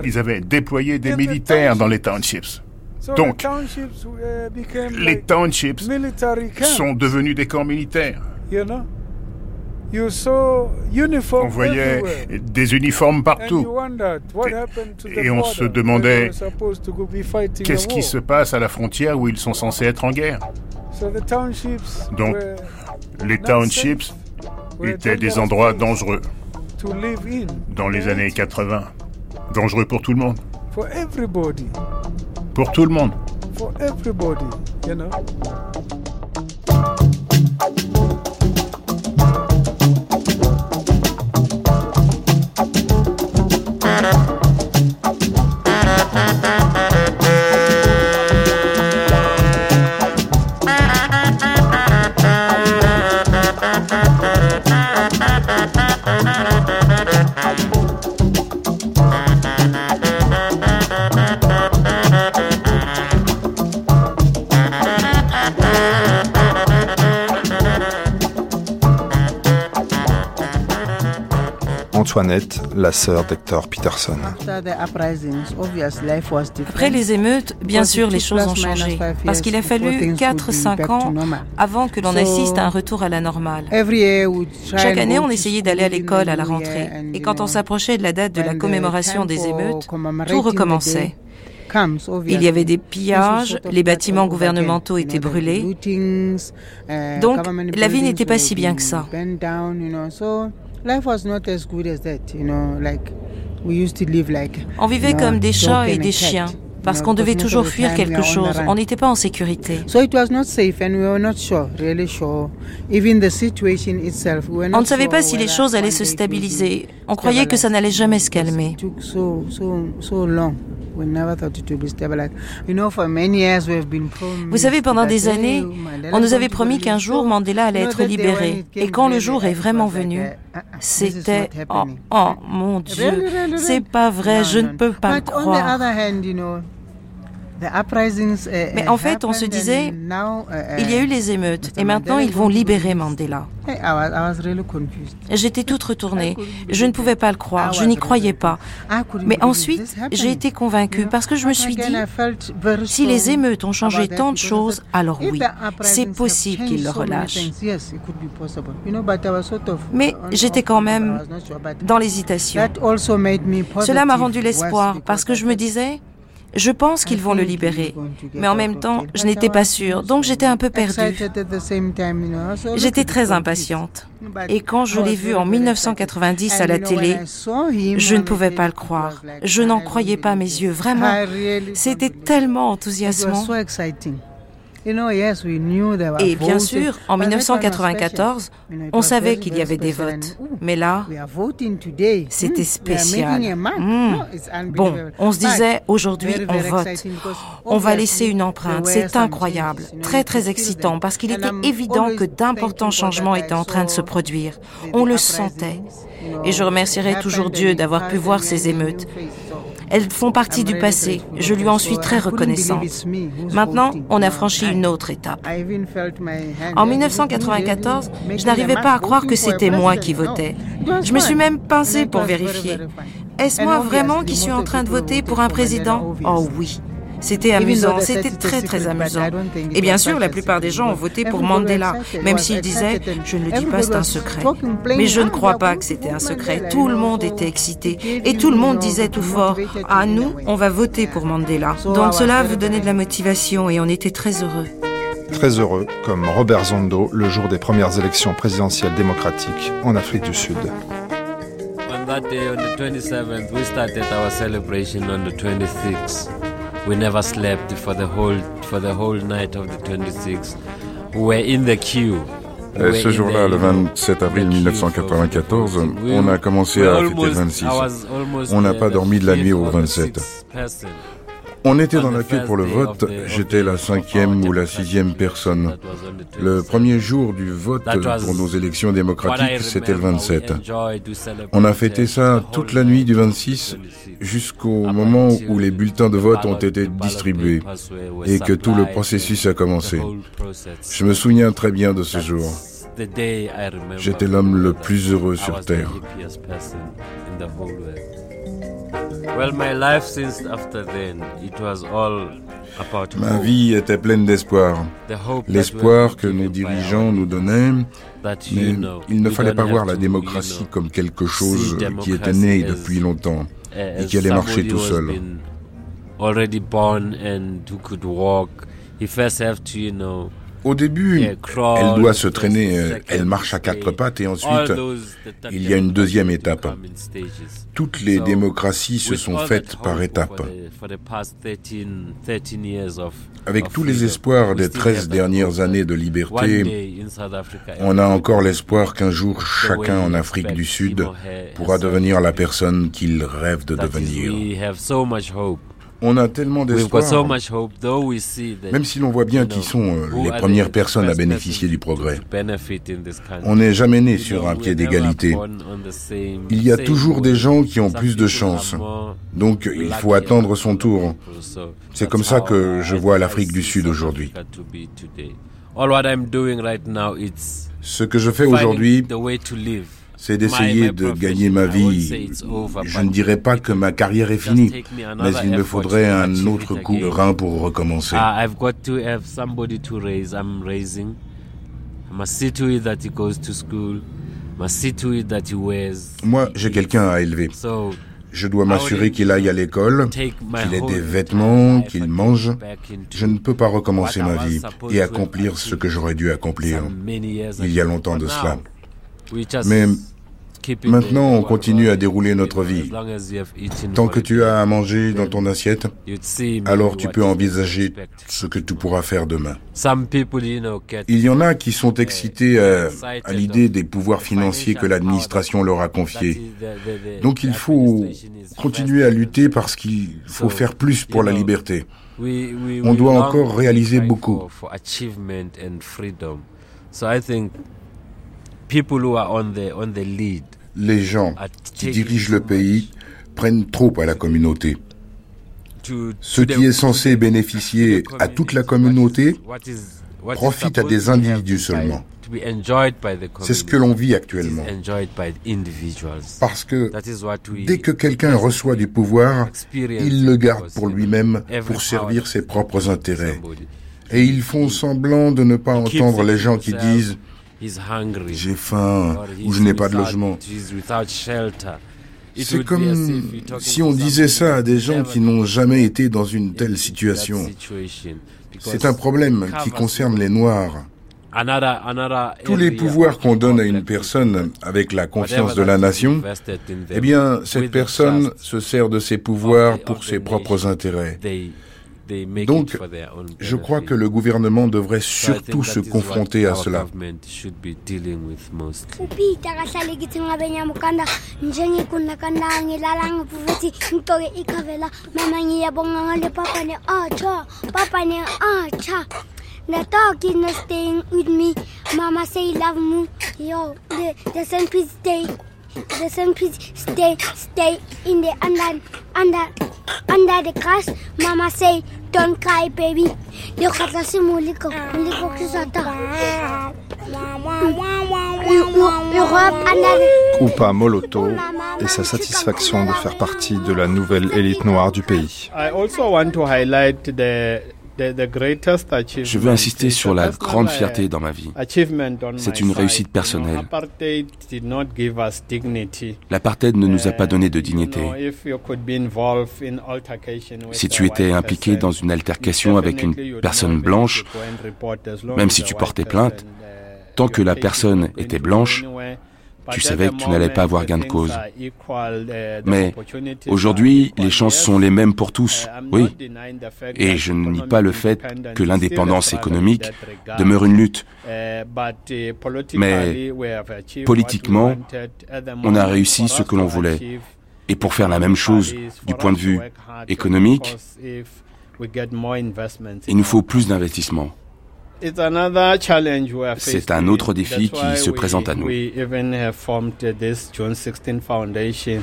Ils avaient déployé des militaires dans les townships. Donc, les townships sont devenus des camps militaires. On voyait des uniformes partout. Et on se demandait qu'est-ce qui se passe à la frontière où ils sont censés être en guerre. Donc, les townships étaient des endroits dangereux dans les années 80. Dangereux pour tout le monde. Pour tout le monde. Antoinette, la sœur d'Hector Peterson. Après les émeutes, bien sûr, les choses ont changé, parce qu'il a fallu 4-5 ans avant que l'on assiste à un retour à la normale. Chaque année, on essayait d'aller à l'école à la rentrée, et quand on s'approchait de la date de la commémoration des émeutes, tout recommençait. Il y avait des pillages, les bâtiments gouvernementaux étaient brûlés. Donc, la vie n'était pas si bien que ça. On vivait comme des chats et des chiens parce qu'on devait toujours fuir quelque chose. On n'était pas en sécurité. On ne savait pas si les choses allaient se stabiliser. On croyait que ça n'allait jamais se calmer. Vous savez, pendant des années, on nous avait promis qu'un jour Mandela allait être libéré. Et quand le jour est vraiment venu, c'était oh, oh mon Dieu, c'est pas vrai, je ne peux pas le croire. Eh, Mais en fait, on se disait, il y a eu les émeutes et maintenant ils vont libérer Mandela. J'étais toute retournée. Je ne pouvais pas le croire. Je n'y croyais pas. Mais ensuite, j'ai été convaincue parce que je me suis dit, si les émeutes ont changé tant de choses, alors oui, c'est possible qu'ils le relâchent. Mais j'étais quand même dans l'hésitation. Cela m'a rendu l'espoir parce que je me disais, je pense qu'ils vont le libérer, mais en même temps, je n'étais pas sûre, donc j'étais un peu perdue. J'étais très impatiente. Et quand je l'ai vu en 1990 à la télé, je ne pouvais pas le croire. Je n'en croyais pas mes yeux, vraiment. C'était tellement enthousiasmant. Et bien sûr, en 1994, on savait qu'il y avait des votes. Mais là, c'était spécial. Hmm. Bon, on se disait, aujourd'hui, on vote. On va laisser une empreinte. C'est incroyable. Très, très excitant parce qu'il était évident que d'importants changements étaient en train de se produire. On le sentait. Et je remercierai toujours Dieu d'avoir pu voir ces émeutes. Elles font partie du passé. Je lui en suis très reconnaissante. Maintenant, on a franchi une autre étape. En 1994, je n'arrivais pas à croire que c'était moi qui votais. Je me suis même pincée pour vérifier. Est-ce moi vraiment qui suis en train de voter pour un président? Oh oui. C'était amusant, c'était très très amusant. Et bien sûr, la plupart des gens ont voté pour Mandela, même s'ils disaient ⁇ je ne le dis pas, c'est un secret ⁇ Mais je ne crois pas que c'était un secret. Tout le monde était excité et tout le monde disait tout fort ⁇ Ah nous, on va voter pour Mandela ⁇ Donc cela vous donnait de la motivation et on était très heureux. Très heureux, comme Robert Zondo le jour des premières élections présidentielles démocratiques en Afrique du Sud. On that day, on the 27th, we started our celebration on the 26th. We never slept for the whole for the whole night of the 26th. We were in the queue. ce jour-là, le 27 avril 1994, on a commencé à fêter le 26. On n'a pas dormi de la nuit au 27. On était dans la queue pour le vote. J'étais la cinquième ou la sixième personne. Le premier jour du vote pour nos élections démocratiques, c'était le 27. On a fêté ça toute la nuit du 26 jusqu'au moment où les bulletins de vote ont été distribués et que tout le processus a commencé. Je me souviens très bien de ce jour. J'étais l'homme le plus heureux sur Terre. Ma vie était pleine d'espoir. L'espoir que nos dirigeants nous donnaient, mais il ne fallait pas voir la démocratie comme quelque chose qui était né depuis longtemps et qui allait marcher tout seul. Au début, elle doit se traîner, euh, elle marche à quatre pattes et ensuite, il y a une deuxième étape. Toutes les démocraties se sont faites par étapes. Avec tous les espoirs des 13 dernières années de liberté, on a encore l'espoir qu'un jour chacun en Afrique du Sud pourra devenir la personne qu'il rêve de devenir. On a tellement d'espoir, même si l'on voit bien qui sont euh, les premières personnes à bénéficier du progrès. On n'est jamais né sur un pied d'égalité. Il y a toujours des gens qui ont plus de chance. Donc il faut attendre son tour. C'est comme ça que je vois l'Afrique du Sud aujourd'hui. Ce que je fais aujourd'hui, c'est d'essayer de gagner ma vie. Je ne dirais pas que ma carrière est finie, mais il me faudrait un autre coup de rein pour recommencer. Moi, j'ai quelqu'un à élever. Je dois m'assurer qu'il aille à l'école, qu'il ait des vêtements, qu'il mange. Je ne peux pas recommencer ma vie et accomplir ce que j'aurais dû accomplir il y a longtemps de cela. Mais Maintenant, on continue à dérouler notre vie. Tant que tu as à manger dans ton assiette, alors tu peux envisager ce que tu pourras faire demain. Il y en a qui sont excités à, à l'idée des pouvoirs financiers que l'administration leur a confiés. Donc il faut continuer à lutter parce qu'il faut faire plus pour la liberté. On doit encore réaliser beaucoup. Les gens qui dirigent le pays prennent trop à la communauté. Ce qui est censé bénéficier à toute la communauté profite à des individus seulement. C'est ce que l'on vit actuellement. Parce que dès que quelqu'un reçoit du pouvoir, il le garde pour lui-même pour servir ses propres intérêts. Et ils font semblant de ne pas entendre les gens qui disent j'ai faim ou je n'ai pas de logement. C'est comme si on disait ça à des gens qui n'ont jamais été dans une telle situation. C'est un problème qui concerne les Noirs. Tous les pouvoirs qu'on donne à une personne avec la confiance de la nation, eh bien, cette personne se sert de ses pouvoirs pour ses propres intérêts. Donc, je crois que le gouvernement devrait surtout se confronter à cela. The dog is not staying with me. Mama say love me. Yo, the, the sun please stay. The sun please stay, stay in the under, under, under the grass. Mama say don't cry, baby. Muliko, muliko Moloto et sa satisfaction de faire partie de la nouvelle élite noire du pays. I also want to highlight the je veux insister sur la grande fierté dans ma vie. C'est une réussite personnelle. L'apartheid ne nous a pas donné de dignité. Si tu étais impliqué dans une altercation avec une personne blanche, même si tu portais plainte, tant que la personne était blanche, tu savais que tu n'allais pas avoir gain de cause. Mais aujourd'hui, les chances sont les mêmes pour tous, oui. Et je ne nie pas le fait que l'indépendance économique demeure une lutte. Mais politiquement, on a réussi ce que l'on voulait. Et pour faire la même chose du point de vue économique, il nous faut plus d'investissement. C'est un autre défi qui se présente à nous.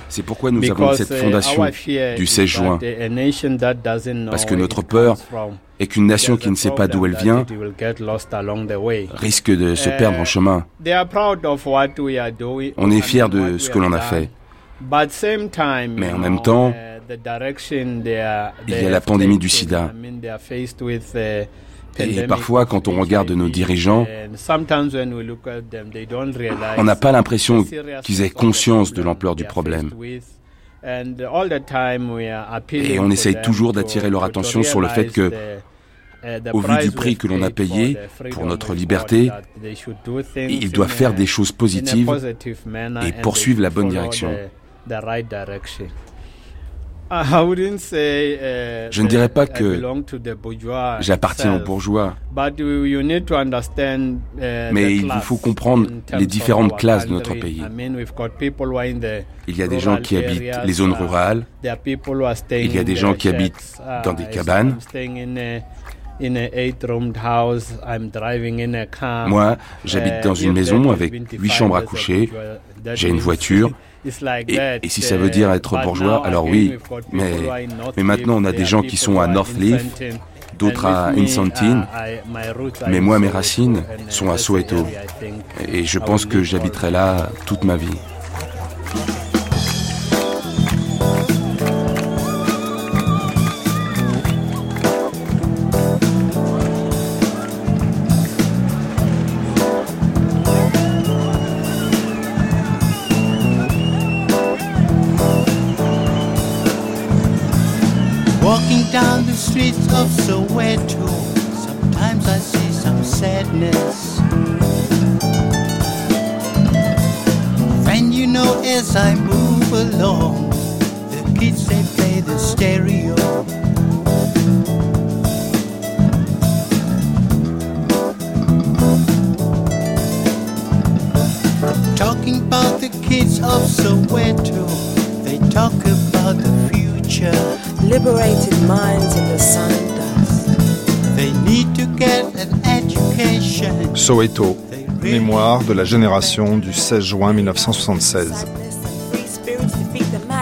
C'est pourquoi nous avons cette fondation du 16 juin. Parce que notre peur est qu'une nation qui ne sait pas d'où elle vient risque de se perdre en chemin. On est fiers de ce que l'on a fait. Mais en même temps, il y a la pandémie du sida. Et parfois, quand on regarde nos dirigeants, on n'a pas l'impression qu'ils aient conscience de l'ampleur du problème. Et on essaye toujours d'attirer leur attention sur le fait que, au vu du prix que l'on a payé pour notre liberté, ils doivent faire des choses positives et poursuivre la bonne direction. Uh, Je ne dirais pas que j'appartiens aux bourgeois, uh, mais il vous faut comprendre les différentes classes de notre pays. Il y a des gens qui habitent les zones uh, rurales, il y a des gens qui habitent dans des cabanes. Moi, j'habite dans une maison avec huit chambres à coucher, j'ai une voiture, et, si ça veut dire être bourgeois, alors oui. Mais, mais maintenant, on a des gens qui sont à Northleaf, d'autres à Insantine. Mais moi, mes racines sont à Soweto. Et je pense que j'habiterai là toute ma vie. They play the stereo. Talking about the kids of Soweto, they talk about the future. Liberated minds in the sun dust. They need to get an education. Soweto, mémoire de la génération du 16 juin 1976.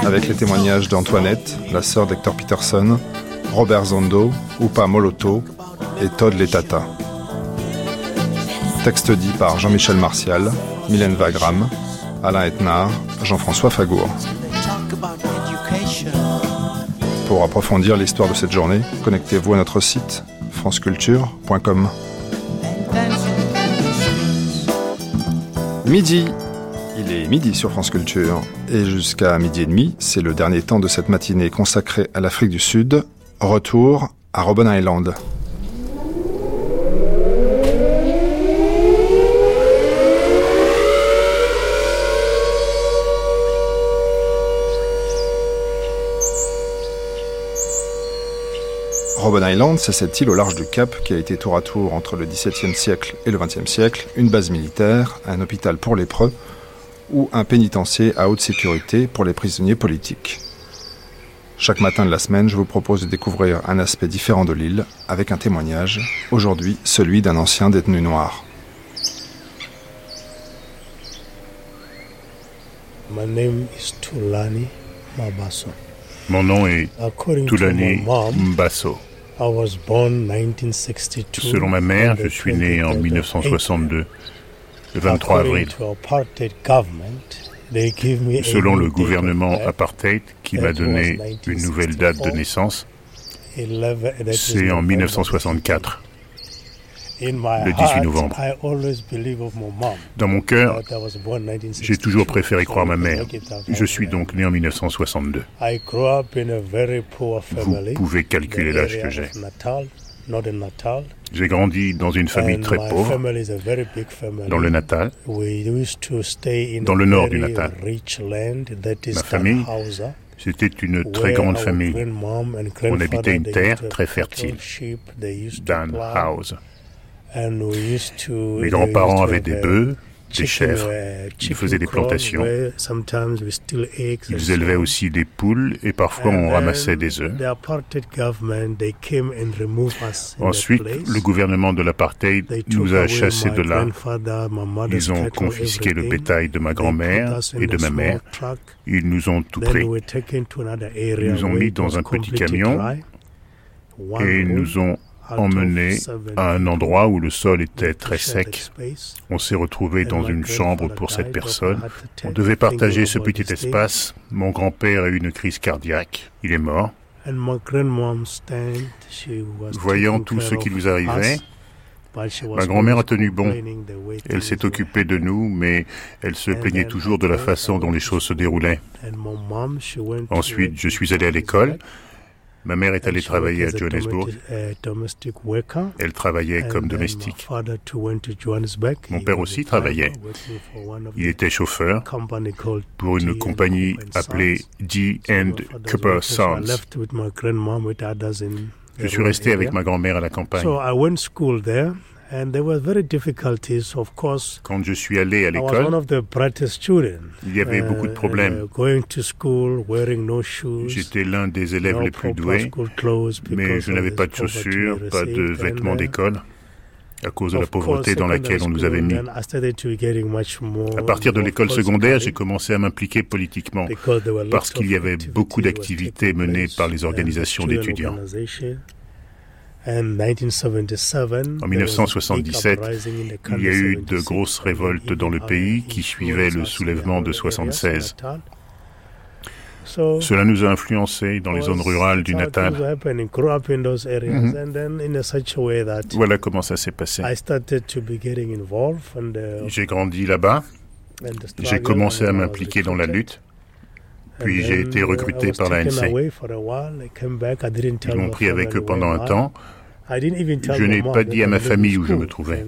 Avec les témoignages d'Antoinette, la sœur d'Hector Peterson, Robert Zondo, Upa Moloto et Todd Letata. Texte dit par Jean-Michel Martial, Mylène Wagram, Alain Etnard, Jean-François Fagour. Pour approfondir l'histoire de cette journée, connectez-vous à notre site franceculture.com. Midi Il est midi sur France Culture. Et jusqu'à midi et demi, c'est le dernier temps de cette matinée consacrée à l'Afrique du Sud. Retour à Robben Island. Robben Island, c'est cette île au large du Cap qui a été tour à tour entre le XVIIe siècle et le XXe siècle une base militaire, un hôpital pour lépreux ou un pénitencier à haute sécurité pour les prisonniers politiques. Chaque matin de la semaine, je vous propose de découvrir un aspect différent de l'île avec un témoignage, aujourd'hui celui d'un ancien détenu noir. My name is Tulani Mabaso. Mon nom est Tulani Mbasso. Selon ma mère, je suis né en 1962, le 23 avril. Selon le gouvernement apartheid qui m'a donné une nouvelle date de naissance, c'est en 1964 le 18 novembre. Dans mon cœur, j'ai toujours préféré croire ma mère. Je suis donc né en 1962. Vous pouvez calculer l'âge que j'ai. J'ai grandi dans une famille très pauvre, dans le Natal, dans le nord du Natal. Ma famille, c'était une très grande famille. On habitait une terre très fertile, Dan House. Mes grands-parents avaient des bœufs, des chèvres. Ils faisaient des plantations. Ils élevaient aussi des poules et parfois on ramassait des œufs. Ensuite, le gouvernement de l'apartheid nous a chassés de là. Ils ont confisqué le bétail de ma grand-mère et de ma mère. Ils nous ont tout pris. Ils nous ont mis dans un petit camion et nous ont emmené à un endroit où le sol était très sec. On s'est retrouvé dans une chambre pour cette personne. On devait partager ce petit espace. Mon grand-père a eu une crise cardiaque. Il est mort. Voyant tout ce qui nous arrivait, Ma grand-mère a tenu bon. Elle s'est occupée de nous, mais elle se plaignait toujours de la façon dont les choses se déroulaient. Ensuite, je suis allé à l'école. Ma mère est allée travailler à Johannesburg. Elle travaillait comme domestique. Mon père aussi travaillait. Il était chauffeur pour une compagnie appelée D. Cooper Sons. Je suis resté avec ma grand-mère à la campagne. Quand je suis allé à l'école, il y avait beaucoup de problèmes. J'étais l'un des élèves les plus doués, mais je n'avais pas de chaussures, pas de vêtements d'école à cause de la pauvreté dans laquelle on nous avait mis. À partir de l'école secondaire, j'ai commencé à m'impliquer politiquement parce qu'il y avait beaucoup d'activités menées par les organisations d'étudiants. En 1977, il y a eu de grosses révoltes dans le pays qui suivaient le soulèvement de 76. Cela nous a influencés dans les zones rurales du Natal. Voilà comment ça s'est passé. J'ai grandi là-bas. J'ai commencé à m'impliquer dans la lutte. Puis j'ai été recruté par l'ANC. Ils m'ont pris avec eux pendant un temps. Je n'ai pas dit à ma famille où je me trouvais.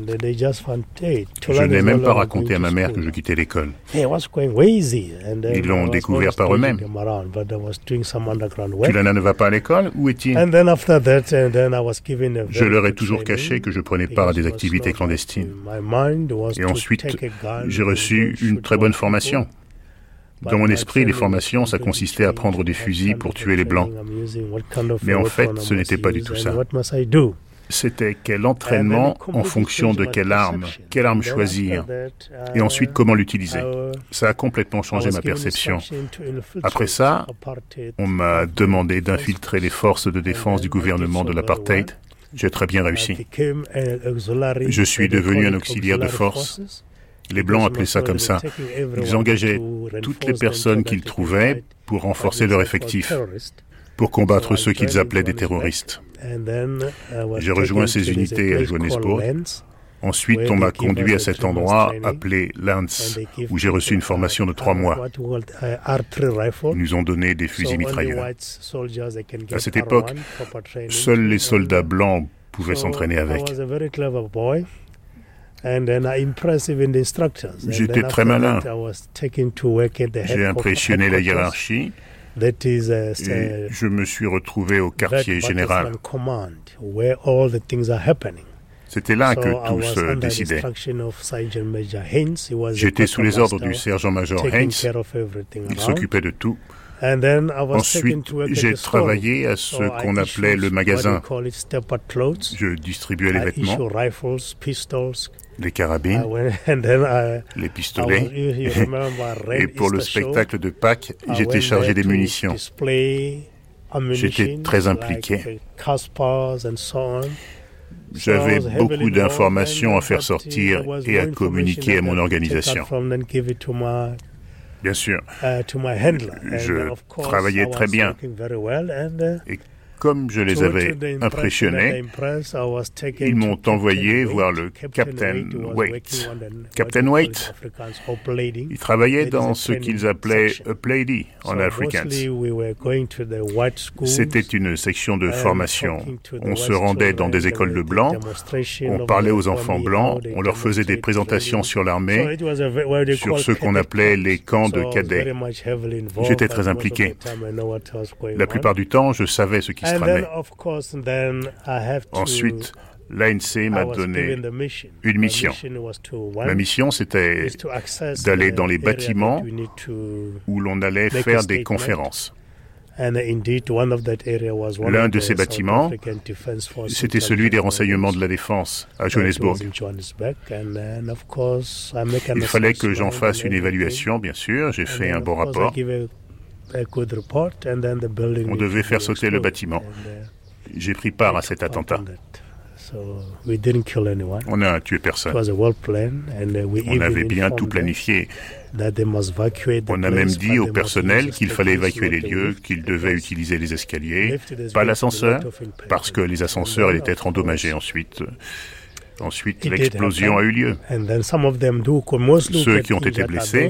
Je n'ai même pas raconté à ma mère que je quittais l'école. Ils l'ont découvert par eux-mêmes. Tulana ne va pas à l'école Où est-il? Je leur ai toujours caché que je prenais part à des activités clandestines. Et ensuite, j'ai reçu une très bonne formation. Dans mon esprit, les formations, ça consistait à prendre des fusils pour tuer les Blancs. Mais en fait, ce n'était pas du tout ça. C'était quel entraînement en fonction de quelle arme, quelle arme choisir, et ensuite comment l'utiliser. Ça a complètement changé ma perception. Après ça, on m'a demandé d'infiltrer les forces de défense du gouvernement de l'apartheid. J'ai très bien réussi. Je suis devenu un auxiliaire de force les Blancs appelaient ça comme ça. Ils engageaient toutes les personnes qu'ils trouvaient pour renforcer leur effectif, pour combattre ceux qu'ils appelaient des terroristes. J'ai rejoint ces unités à Johannesburg. Ensuite, on m'a conduit à cet endroit appelé Lance, où j'ai reçu une formation de trois mois. Ils nous ont donné des fusils mitrailleurs. À cette époque, seuls les soldats blancs pouvaient s'entraîner avec. J'étais très malin. J'ai impressionné la hiérarchie. Et je me suis retrouvé au quartier général. C'était là que tout se décidait. J'étais sous les ordres du sergent-major Haynes. Il s'occupait de tout. Ensuite, j'ai travaillé à ce qu'on appelait le magasin. Je distribuais les vêtements, les carabines, les pistolets. Et pour le spectacle de Pâques, j'étais chargé des munitions. J'étais très impliqué. J'avais beaucoup d'informations à faire sortir et à communiquer à mon organisation. Bien sûr, je travaillais très bien. Et comme je les avais impressionnés, ils m'ont envoyé voir le Captain Waite. Captain Waite, il travaillait dans ce qu'ils appelaient a Plady en Afrikaans. C'était une section de formation. On se rendait dans des écoles de blancs, on parlait aux enfants blancs, on leur faisait des présentations sur l'armée, sur ce qu'on appelait les camps de cadets. J'étais très impliqué. La plupart du temps, je savais ce qui Ensuite, l'ANC m'a donné une mission. Ma mission, c'était d'aller dans les bâtiments où l'on allait faire des conférences. L'un de ces bâtiments, c'était celui des renseignements de la défense à Johannesburg. Il fallait que j'en fasse une évaluation, bien sûr. J'ai fait un bon rapport. On devait faire sauter le bâtiment. Uh, J'ai pris part à cet attentat. On n'a tué personne. Uh, On avait bien tout planifié. On a même dit au personnel qu'il fallait évacuer les lieux, qu'ils devaient utiliser les escaliers, pas l'ascenseur, parce que les ascenseurs allaient être endommagés ensuite. Ensuite, l'explosion a eu lieu. Ceux qui ont été blessés,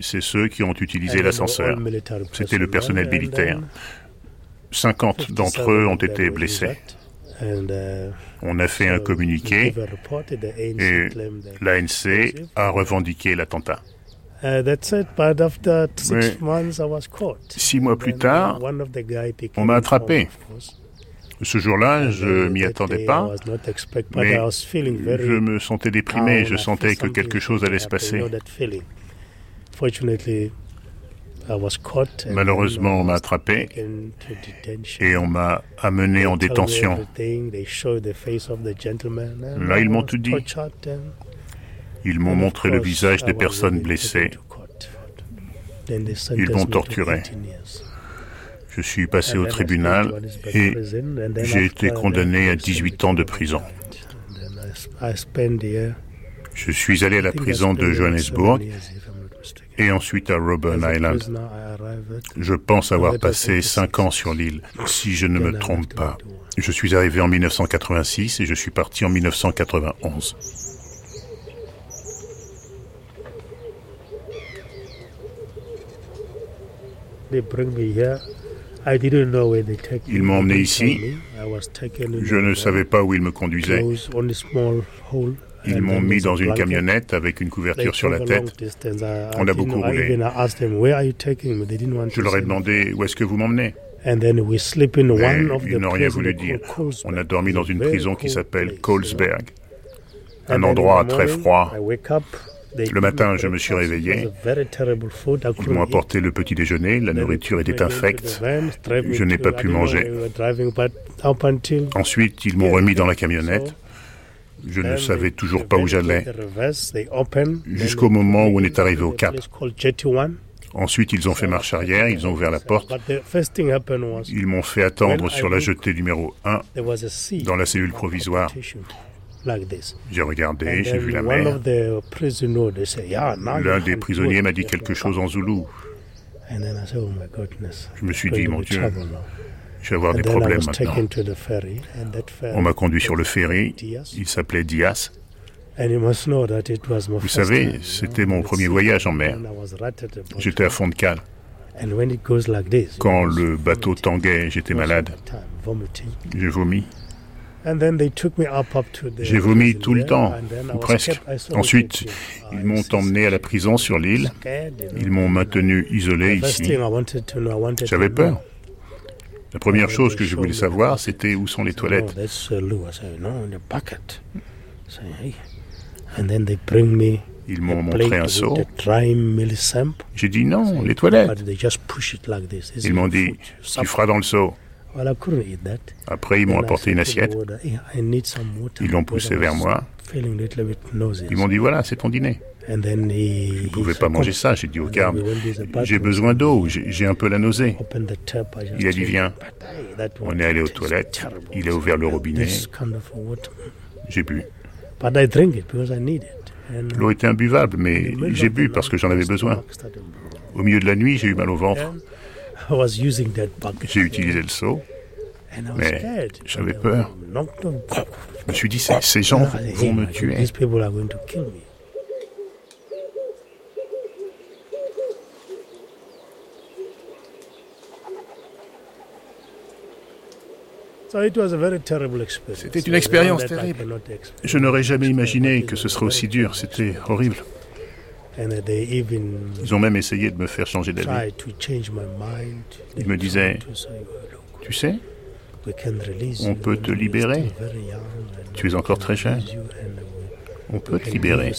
c'est ceux qui ont utilisé l'ascenseur. C'était le personnel militaire. 50 d'entre eux ont été blessés. Uh, On a fait un communiqué et l'ANC a revendiqué l'attentat. Uh, six mois plus tard, on m'a attrapé. Ce jour-là, je m'y attendais pas, mais je me sentais déprimé, je sentais que quelque chose allait se passer. Malheureusement, on m'a attrapé et on m'a amené en détention. Là, ils m'ont tout dit. Ils m'ont montré le visage des personnes blessées. Ils m'ont torturé. Je suis passé au tribunal et j'ai été condamné à 18 ans de prison. Je suis allé à la prison de Johannesburg et ensuite à Robben Island. Je pense avoir passé 5 ans sur l'île, si je ne me trompe pas. Je suis arrivé en 1986 et je suis parti en 1991. Ils m'ont emmené ici. Je ne savais pas où ils me conduisaient. Ils m'ont mis dans une camionnette avec une couverture sur la tête. On a beaucoup roulé. Je leur ai demandé où est-ce que vous m'emmenez? Mais ils n'ont rien voulu dire. On a dormi dans une prison qui s'appelle Colesberg, un endroit très froid. Le matin, je me suis réveillé. Ils m'ont apporté le petit déjeuner. La nourriture était infecte. Je n'ai pas pu manger. Ensuite, ils m'ont remis dans la camionnette. Je ne savais toujours pas où j'allais. Jusqu'au moment où on est arrivé au cap. Ensuite, ils ont fait marche arrière, ils ont ouvert la porte. Ils m'ont fait attendre sur la jetée numéro 1 dans la cellule provisoire. J'ai regardé, j'ai vu la mer. L'un des prisonniers m'a dit quelque chose en zoulou. Je me suis dit, mon Dieu, je vais avoir des problèmes maintenant. On m'a conduit sur le ferry. Il s'appelait Dias. Vous savez, c'était mon premier voyage en mer. J'étais à fond de cale. Quand le bateau tanguait, j'étais malade. J'ai vomi. J'ai vomi tout le temps, ou presque. Ensuite, ils m'ont emmené à la prison sur l'île. Ils m'ont maintenu isolé ici. J'avais peur. La première chose que je voulais savoir, c'était où sont les toilettes. Ils m'ont montré un seau. J'ai dit non, les toilettes. Ils m'ont dit, tu feras dans le seau. Après, ils m'ont apporté une assiette. Ils l'ont poussé vers moi. Ils m'ont dit, voilà, c'est ton dîner. Je ne pouvais pas manger ça. J'ai dit au garde, j'ai besoin d'eau, j'ai un peu la nausée. Il a dit, viens. On est allé aux toilettes. Il a ouvert le robinet. J'ai bu. L'eau était imbuvable, mais j'ai bu parce que j'en avais besoin. Au milieu de la nuit, j'ai eu mal au ventre. J'ai utilisé le seau, mais j'avais peur. Je me suis dit, ces gens vont me tuer. C'était une expérience terrible. Je n'aurais jamais imaginé que ce serait aussi dur. C'était horrible. Ils ont même essayé de me faire changer d'avis. Ils me disaient, tu sais, on peut te libérer. Tu es encore très jeune. On peut te libérer.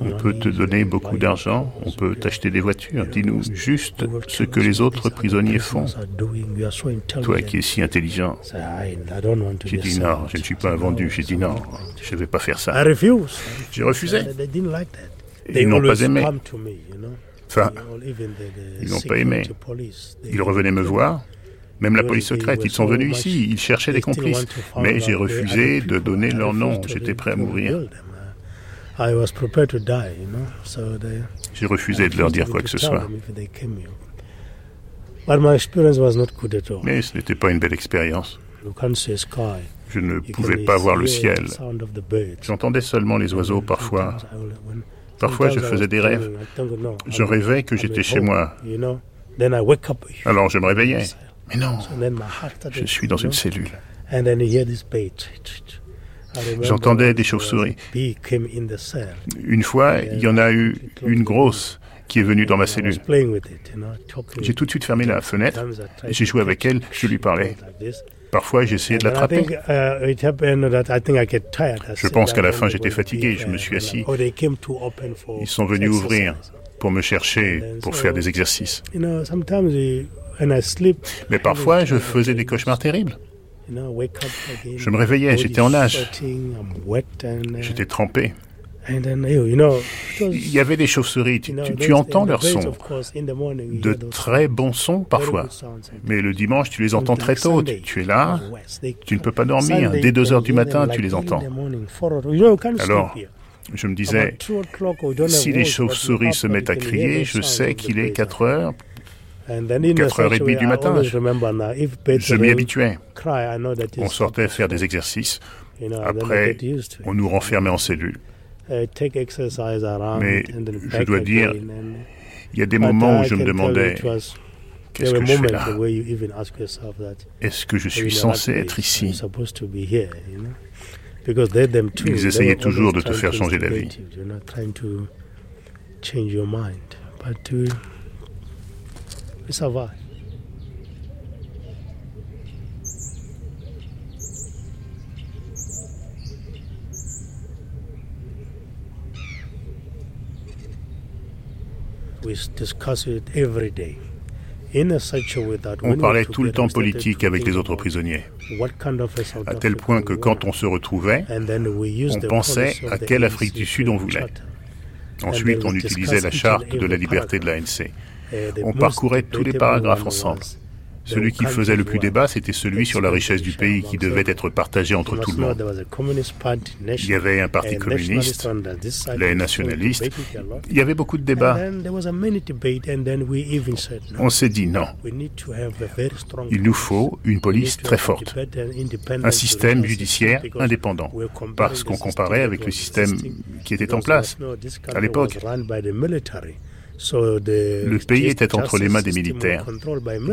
On peut te donner beaucoup d'argent. On peut t'acheter des voitures. Dis-nous juste ce que les autres prisonniers font. Toi qui es si intelligent. J'ai dit non, je ne suis pas vendu. J'ai dit non, je ne vais pas faire ça. J'ai refusé. Ils n'ont pas aimé. Enfin, ils n'ont pas aimé. Ils revenaient me voir. Même la police secrète, ils sont venus ici, ils cherchaient des complices. Mais j'ai refusé de donner leur nom, j'étais prêt à mourir. J'ai refusé de leur dire quoi que ce soit. Mais ce n'était pas une belle expérience. Je ne pouvais pas voir le ciel. J'entendais seulement les oiseaux parfois. Parfois, je faisais des rêves. Je rêvais que j'étais chez moi. Alors, je me réveillais. Mais non, je suis dans une cellule. J'entendais des chauves-souris. Une fois, il y en a eu une grosse qui est venue dans ma cellule. J'ai tout de suite fermé la fenêtre, j'ai joué avec elle, je lui parlais. Parfois, essayé de l'attraper. Je pense qu'à la fin, j'étais fatigué, je me suis assis. Ils sont venus ouvrir pour me chercher, pour faire des exercices. Mais parfois, je faisais des cauchemars terribles. Je me réveillais, j'étais en nage. J'étais trempé. Il y avait des chauves-souris, tu, entends leurs sons, de très bons sons parfois. Mais le dimanche, tu les entends très tôt, tu, es là, tu ne peux pas dormir, dès 2 heures du matin, tu les entends. Alors, je me disais, si les chauves-souris se mettent à crier, je sais qu'il est 4 heures, 4h30 du matin. Je m'y habituais. On sortait faire des exercices. Après, on nous renfermait en cellule. Uh, Mais je dois dire, il y a des moments où je me demandais Qu'est-ce que je fais là? Est-ce que je suis censé être ici? Ils essayaient toujours de te faire changer d'avis. Ça va. On parlait tout le temps politique avec les autres prisonniers, à tel point que quand on se retrouvait, on pensait à quelle Afrique du Sud on voulait. Ensuite, on utilisait la charte de la liberté de l'ANC. On parcourait tous les paragraphes ensemble. Celui qui faisait le plus débat, c'était celui sur la richesse du pays qui devait être partagé entre tout le monde. Il y avait un parti communiste, les nationalistes. Il y avait beaucoup de débats. On s'est dit non. Il nous faut une police très forte, un système judiciaire indépendant, parce qu'on comparait avec le système qui était en place à l'époque. Le pays était entre les mains des militaires.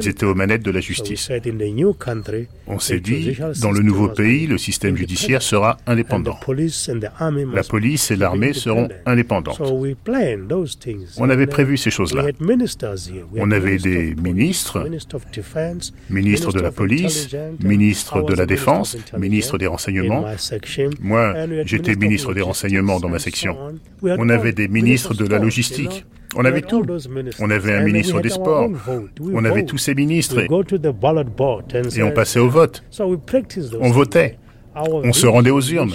Ils étaient aux manettes de la justice. On s'est dit, dans le nouveau pays, le système judiciaire sera indépendant. La police et l'armée seront indépendantes. On avait prévu ces choses-là. On avait des ministres, ministre de la police, ministre de la défense, ministre des renseignements. Moi, j'étais ministre des renseignements dans ma section. On avait des ministres de la logistique. On avait tout. On avait un ministre des Sports. On avait tous ces ministres et, on passait au vote. On votait. On se rendait aux urnes.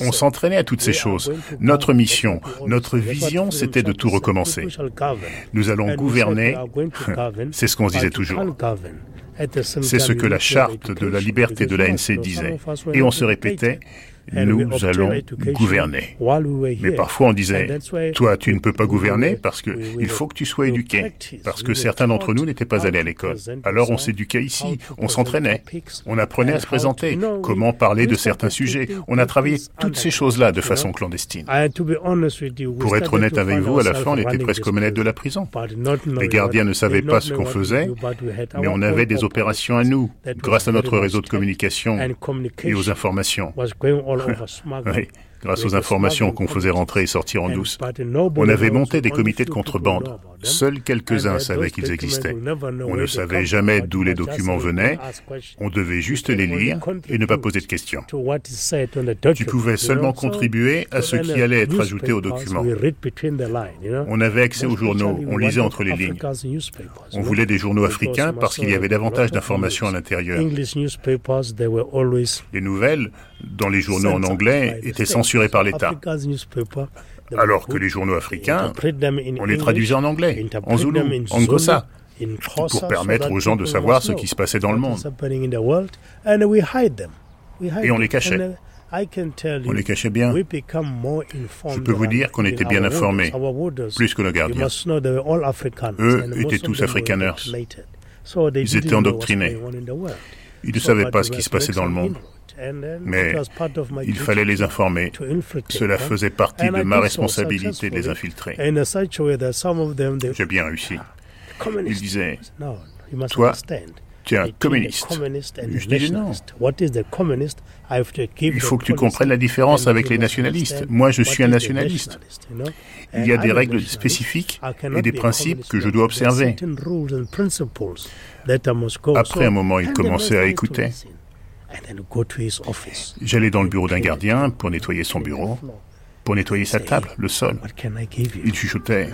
On s'entraînait à toutes ces choses. Notre mission, notre vision, c'était de tout recommencer. Nous allons gouverner. C'est ce qu'on se disait toujours. C'est ce que la charte de la liberté de l'ANC disait. Et on se répétait, nous allons gouverner. Mais parfois on disait, toi tu ne peux pas gouverner parce qu'il faut que tu sois éduqué, parce que certains d'entre nous n'étaient pas allés à l'école. Alors on s'éduquait ici, on s'entraînait, on apprenait à se présenter, comment parler de certains sujets. On a travaillé toutes ces choses-là de façon clandestine. Pour être honnête avec vous, à la fin on était presque aux manettes de la prison. Les gardiens ne savaient pas ce qu'on faisait, mais on avait des opérations à nous, grâce à notre réseau de communication et aux informations. Oui grâce aux informations qu'on faisait rentrer et sortir en douce. On avait monté des comités de contrebande. Seuls quelques-uns savaient qu'ils existaient. On ne savait jamais d'où les documents venaient. On devait juste les lire et ne pas poser de questions. Tu pouvais seulement contribuer à ce qui allait être ajouté aux documents. On avait accès aux journaux, on lisait entre les lignes. On voulait des journaux africains parce qu'il y avait davantage d'informations à l'intérieur. Les nouvelles, dans les journaux en anglais, étaient censurées par l'État. Alors que les journaux africains, on les traduisait en anglais, en zoulou, en gossa, pour permettre aux gens de savoir ce qui se passait dans le monde. Et on les cachait. On les cachait bien. Je peux vous dire qu'on était bien informés, plus que nos gardiens. Eux étaient tous afrikaners. Ils étaient endoctrinés. Ils ne savaient pas ce qui se passait dans le monde. Mais il fallait les informer. Cela faisait partie de ma responsabilité de les infiltrer. J'ai bien réussi. Il disait, toi, tu es un communiste. Je disais non. Il faut que tu comprennes la différence avec les nationalistes. Moi, je suis un nationaliste. Il y a des règles spécifiques et des principes que je dois observer. Après un moment, il commençait à écouter. J'allais dans le bureau d'un gardien pour nettoyer son bureau, pour nettoyer sa table, le sol. Il chuchotait.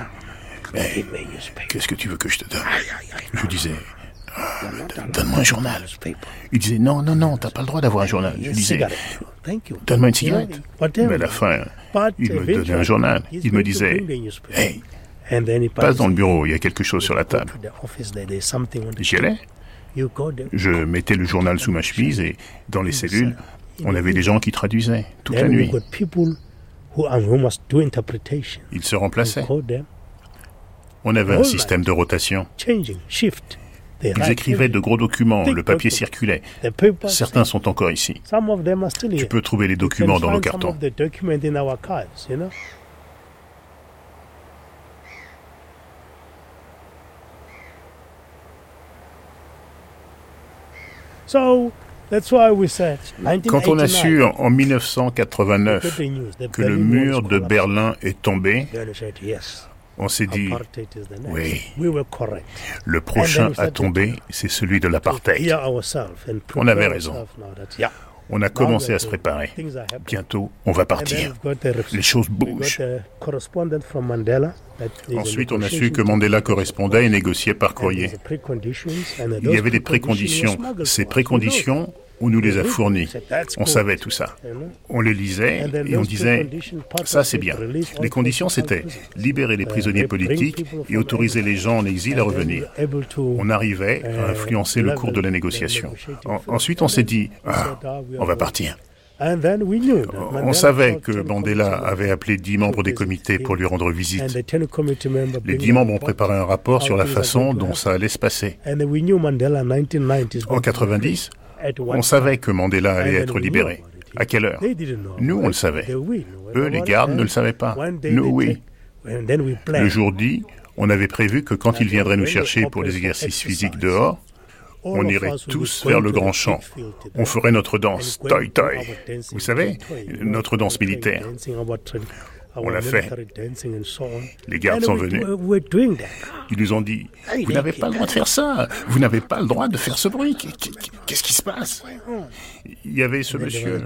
Qu'est-ce que tu veux que je te donne? Je disais Donne-moi un journal. Il disait Non, non, non, t'as pas le droit d'avoir un journal. Je disais Donne-moi une cigarette. Mais à la fin, il me donnait un journal. Il me disait Hey, passe dans le bureau, il y a quelque chose sur la table. J'y allais. Je mettais le journal sous ma chemise et dans les cellules, on avait des gens qui traduisaient toute la nuit. Ils se remplaçaient. On avait un système de rotation. Ils écrivaient de gros documents, le papier circulait. Certains sont encore ici. Tu peux trouver les documents dans nos cartons. Quand on a su en 1989 que le mur de Berlin est tombé, on s'est dit, oui, le prochain à tomber, c'est celui de l'apartheid. On avait raison. On a commencé à se préparer. Bientôt, on va partir. Les choses bougent. Ensuite, on a su que Mandela correspondait et négociait par courrier. Il y avait des préconditions. Ces préconditions, on nous les a fournies. On savait tout ça. On les lisait et on disait, ça c'est bien. Les conditions, c'était libérer les prisonniers politiques et autoriser les gens en exil à revenir. On arrivait à influencer le cours de la négociation. ensuite, on s'est dit, ah, on va partir. On savait que Mandela avait appelé dix membres des comités pour lui rendre visite. Les dix membres ont préparé un rapport sur la façon dont ça allait se passer. En 90, on savait que Mandela allait être libéré. À quelle heure Nous, on le savait. Eux, les gardes, ne le savaient pas. Nous, oui. Le jour dit, on avait prévu que quand il viendrait nous chercher pour les exercices physiques dehors, on irait tous vers le grand champ. On ferait notre danse, toi toi. Vous savez, notre danse militaire. On l'a fait. Les gardes sont venus. Ils nous ont dit, vous n'avez pas le droit de faire ça. Vous n'avez pas le droit de faire ce bruit. Qu'est-ce qui se passe? Il y avait ce monsieur,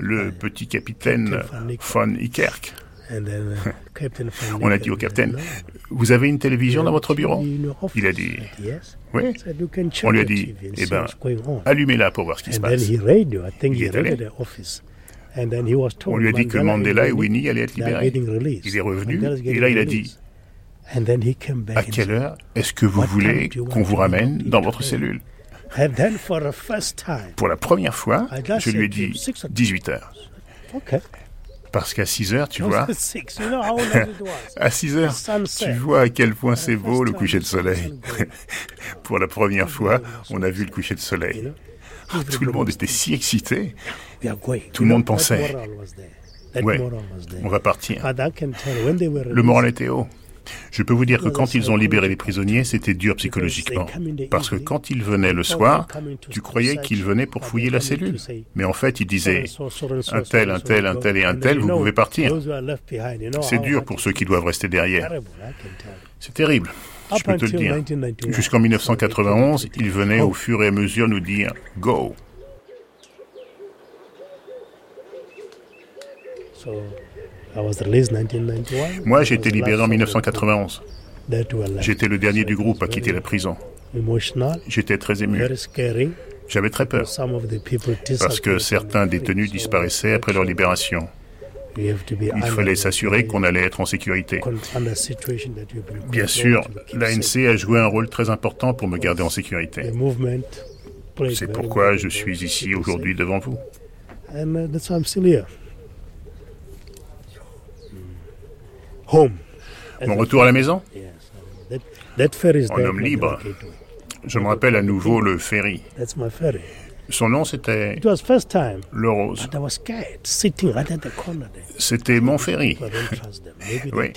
le petit capitaine von Ikerk. On a dit au capitaine, vous avez une télévision dans votre bureau? Il a dit, oui. On lui a dit, eh bien, allumez-la pour voir ce qui se passe. Il est allé. On lui a dit que Mandela et Winnie allaient être libérés. Il est revenu et là il a dit À quelle heure est-ce que vous voulez qu'on vous ramène dans votre cellule? Pour la première fois, je lui ai dit 18 heures. Parce qu'à 6 heures, tu vois, à 6 heures, tu vois à quel point c'est beau le coucher de soleil. Pour la première fois, on a vu le coucher de soleil. Tout le monde était si excité. Tout le monde pensait, ouais, on va partir. Le moral était haut. Je peux vous dire que quand ils ont libéré les prisonniers, c'était dur psychologiquement. Parce que quand ils venaient le soir, tu croyais qu'ils venaient pour fouiller la cellule. Mais en fait, ils disaient, un tel, un tel, un tel et un tel, vous pouvez partir. C'est dur pour ceux qui doivent rester derrière. C'est terrible je peux te le dire. Jusqu'en 1991, il venait au fur et à mesure nous dire Go. Moi, j'ai été libéré en 1991. J'étais le dernier du groupe à quitter la prison. J'étais très ému. J'avais très peur parce que certains détenus disparaissaient après leur libération. Il fallait s'assurer qu'on allait être en sécurité. Bien sûr, l'ANC a joué un rôle très important pour me garder en sécurité. C'est pourquoi je suis ici aujourd'hui devant vous. Mon retour à la maison? En homme libre. Je me rappelle à nouveau le ferry. Son nom, c'était Le Rose. C'était Montferry. oui,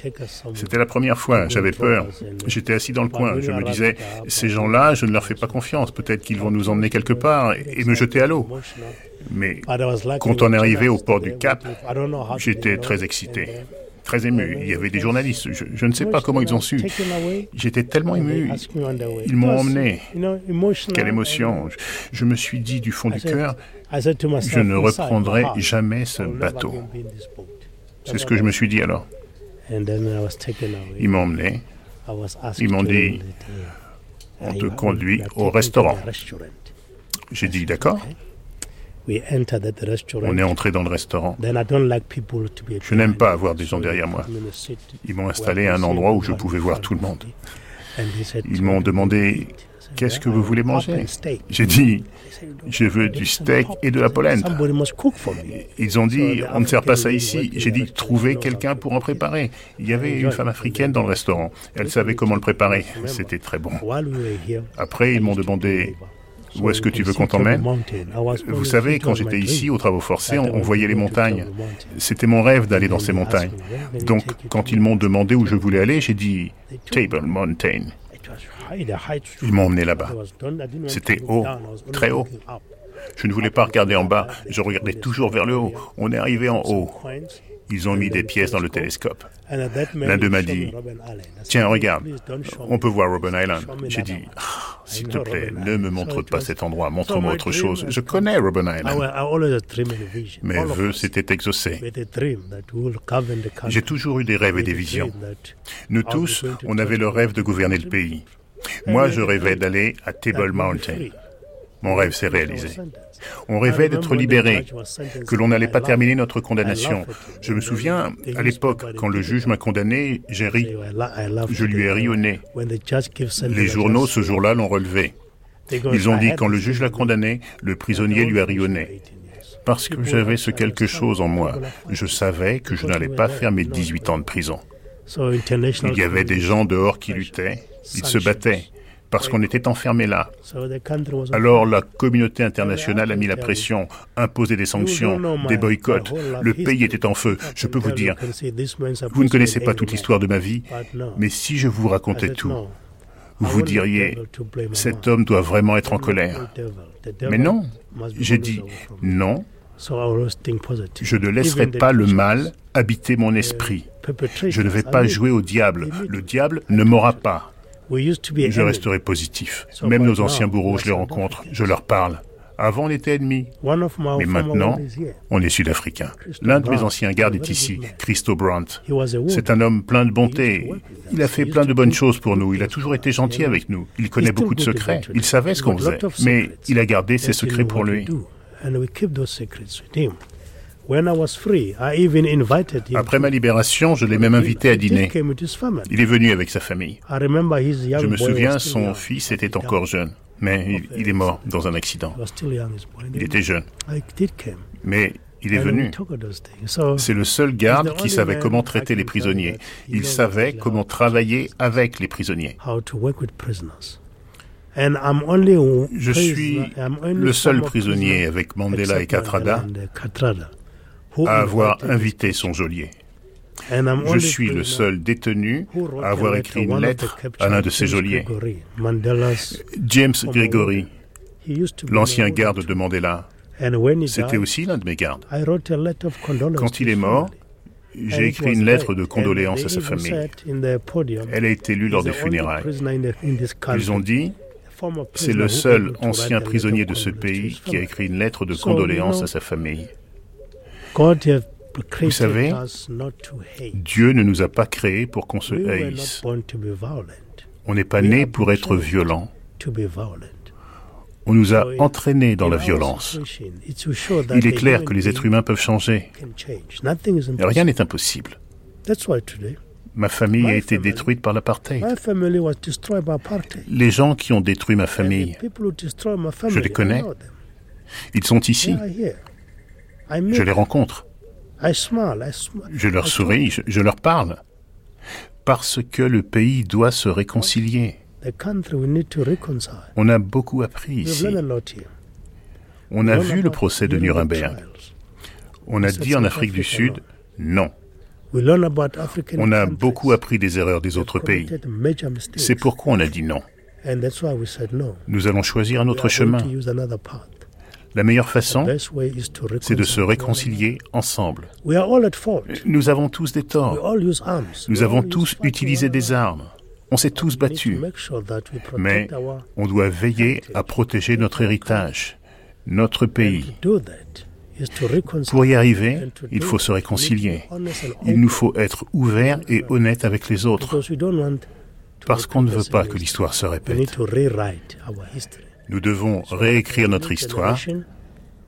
c'était la première fois. J'avais peur. J'étais assis dans le coin. Je me disais, ces gens-là, je ne leur fais pas confiance. Peut-être qu'ils vont nous emmener quelque part et me jeter à l'eau. Mais quand on est arrivé au port du Cap, j'étais très excité très ému. Il y avait des journalistes. Je, ne sais pas comment ils ont su. J'étais tellement ému. Ils m'ont emmené. Quelle émotion. Je, me suis dit du fond du cœur, je ne reprendrai jamais ce bateau. C'est ce que je me suis dit alors. Ils m'ont emmené. Ils m'ont dit, on te conduit au restaurant. J'ai dit, d'accord. On est entré dans le restaurant. Je n'aime pas avoir des gens derrière moi. Ils m'ont installé à un endroit où je pouvais voir tout le monde. Ils m'ont demandé Qu'est-ce que vous voulez manger? J'ai dit Je veux du steak et de la polenta. Ils ont dit On ne sert pas ça ici. J'ai dit Trouvez quelqu'un pour en préparer. Il y avait une femme africaine dans le restaurant. Elle savait comment le préparer. C'était très bon. Après, ils m'ont demandé où est-ce que tu veux qu'on t'emmène Vous savez, quand j'étais ici aux travaux forcés, on, voyait les montagnes. C'était mon rêve d'aller dans ces montagnes. Donc, quand ils m'ont demandé où je voulais aller, j'ai dit Table Mountain. Ils m'ont emmené là-bas. C'était haut, très haut. Je ne voulais pas regarder en bas, je regardais toujours vers le haut. On est arrivé en haut. Ils ont mis des pièces dans le télescope. L'un d'eux m'a dit, tiens, regarde, on peut voir Robben Island. J'ai dit, ah, s'il te plaît, ne me montre pas cet endroit, montre-moi autre chose. Je connais Robben Island. Mes voeux s'étaient exaucés. J'ai toujours eu des rêves et des visions. Nous tous, on avait le rêve de gouverner le pays. Moi, je rêvais d'aller à Table Mountain. Mon rêve s'est réalisé. On rêvait d'être libérés, que l'on n'allait pas terminer notre condamnation. Je me souviens, à l'époque, quand le juge m'a condamné, j'ai ri. Je lui ai ri au nez. Les journaux, ce jour-là, l'ont relevé. Ils ont dit, quand le juge l'a condamné, le prisonnier lui a ri au nez. Parce que j'avais ce quelque chose en moi. Je savais que je n'allais pas faire mes 18 ans de prison. Il y avait des gens dehors qui luttaient, ils se battaient parce qu'on était enfermés là. Alors la communauté internationale a mis la pression, imposé des sanctions, des boycotts. Le pays était en feu. Je peux vous dire, vous ne connaissez pas toute l'histoire de ma vie, mais si je vous racontais tout, vous diriez, cet homme doit vraiment être en colère. Mais non, j'ai dit, non, je ne laisserai pas le mal habiter mon esprit. Je ne vais pas jouer au diable. Le diable ne m'aura pas. Je resterai positif. Même nos anciens bourreaux, je les rencontre, je leur parle. Avant, on était ennemis. Mais maintenant, on est sud-africains. L'un de mes anciens gardes est ici, Christo Brandt. C'est un homme plein de bonté. Il a fait plein de bonnes choses pour nous. Il a toujours été gentil avec nous. Il connaît beaucoup de secrets. Il savait ce qu'on faisait. Mais il a gardé ses secrets pour lui. Après ma libération, je l'ai même invité à dîner. Il est venu avec sa famille. Je me souviens, son fils était encore jeune, mais il, est mort dans un accident. Il était jeune. Mais il est venu. C'est le seul garde qui savait comment traiter les prisonniers. Il savait comment travailler avec les prisonniers. Je suis le seul prisonnier avec Mandela et Katrada à avoir invité son geôlier. Je suis le seul détenu à avoir écrit une lettre à l'un de ses geôliers. James Gregory, l'ancien garde de Mandela, c'était aussi l'un de mes gardes. Quand il est mort, j'ai écrit une lettre de condoléances à sa famille. Elle a été lue lors des funérailles. Ils ont dit, c'est le seul ancien prisonnier de ce pays qui a écrit une lettre de condoléances à sa famille. Vous savez, Dieu ne nous a pas créés pour qu'on se haïsse. On n'est pas né pour être violent. On nous a entraînés dans la violence. Il est clair que les êtres humains peuvent changer. Rien n'est impossible. Ma famille a été détruite par l'apartheid. Les gens qui ont détruit ma famille, je les connais. Ils sont ici. Je les rencontre. Je leur souris, je, leur parle. Parce que le pays doit se réconcilier. On a beaucoup appris ici. On a vu le procès de Nuremberg. On a dit en Afrique du Sud non. On a beaucoup appris des erreurs des autres pays. C'est pourquoi on a dit non. Nous allons choisir un autre chemin. La meilleure façon, c'est de se réconcilier ensemble. Nous avons tous des torts. Nous avons tous utilisé des armes. On s'est tous battus. Mais on doit veiller à protéger notre héritage, notre pays. Pour y arriver, il faut se réconcilier. Il nous faut être ouverts et honnêtes avec les autres. Parce qu'on ne veut pas que l'histoire se répète. Nous devons réécrire notre histoire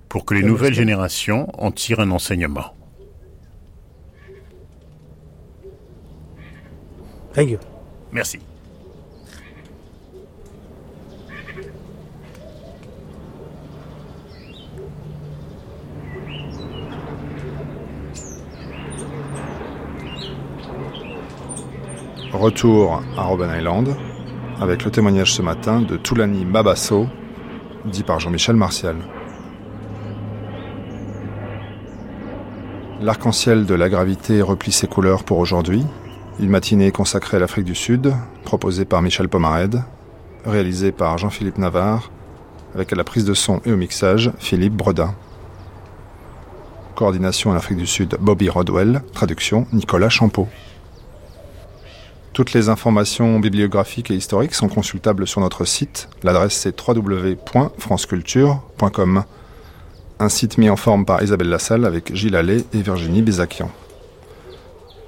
pour que les nouvelles générations en tirent un enseignement. Merci. Retour à Robben Island avec le témoignage ce matin de Toulani Mabasso, dit par Jean-Michel Martial. L'arc-en-ciel de la gravité replie ses couleurs pour aujourd'hui. Une matinée consacrée à l'Afrique du Sud, proposée par Michel Pomared, réalisée par Jean-Philippe Navarre, avec à la prise de son et au mixage Philippe Bredin. Coordination à l'Afrique du Sud Bobby Rodwell, traduction Nicolas Champeau. Toutes les informations bibliographiques et historiques sont consultables sur notre site. L'adresse c'est www.franceculture.com. Un site mis en forme par Isabelle Lassalle avec Gilles Allais et Virginie Bézakian.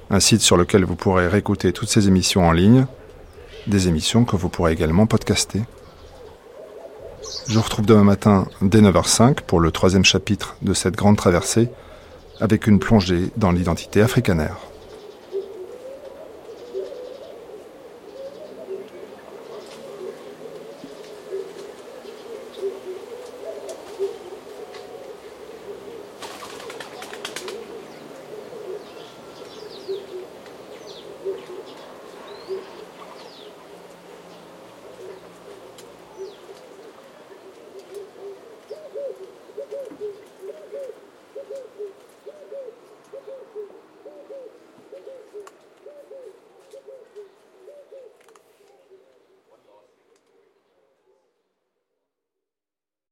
Un site sur lequel vous pourrez réécouter toutes ces émissions en ligne, des émissions que vous pourrez également podcaster. Je vous retrouve demain matin dès 9h05 pour le troisième chapitre de cette grande traversée avec une plongée dans l'identité africanaire.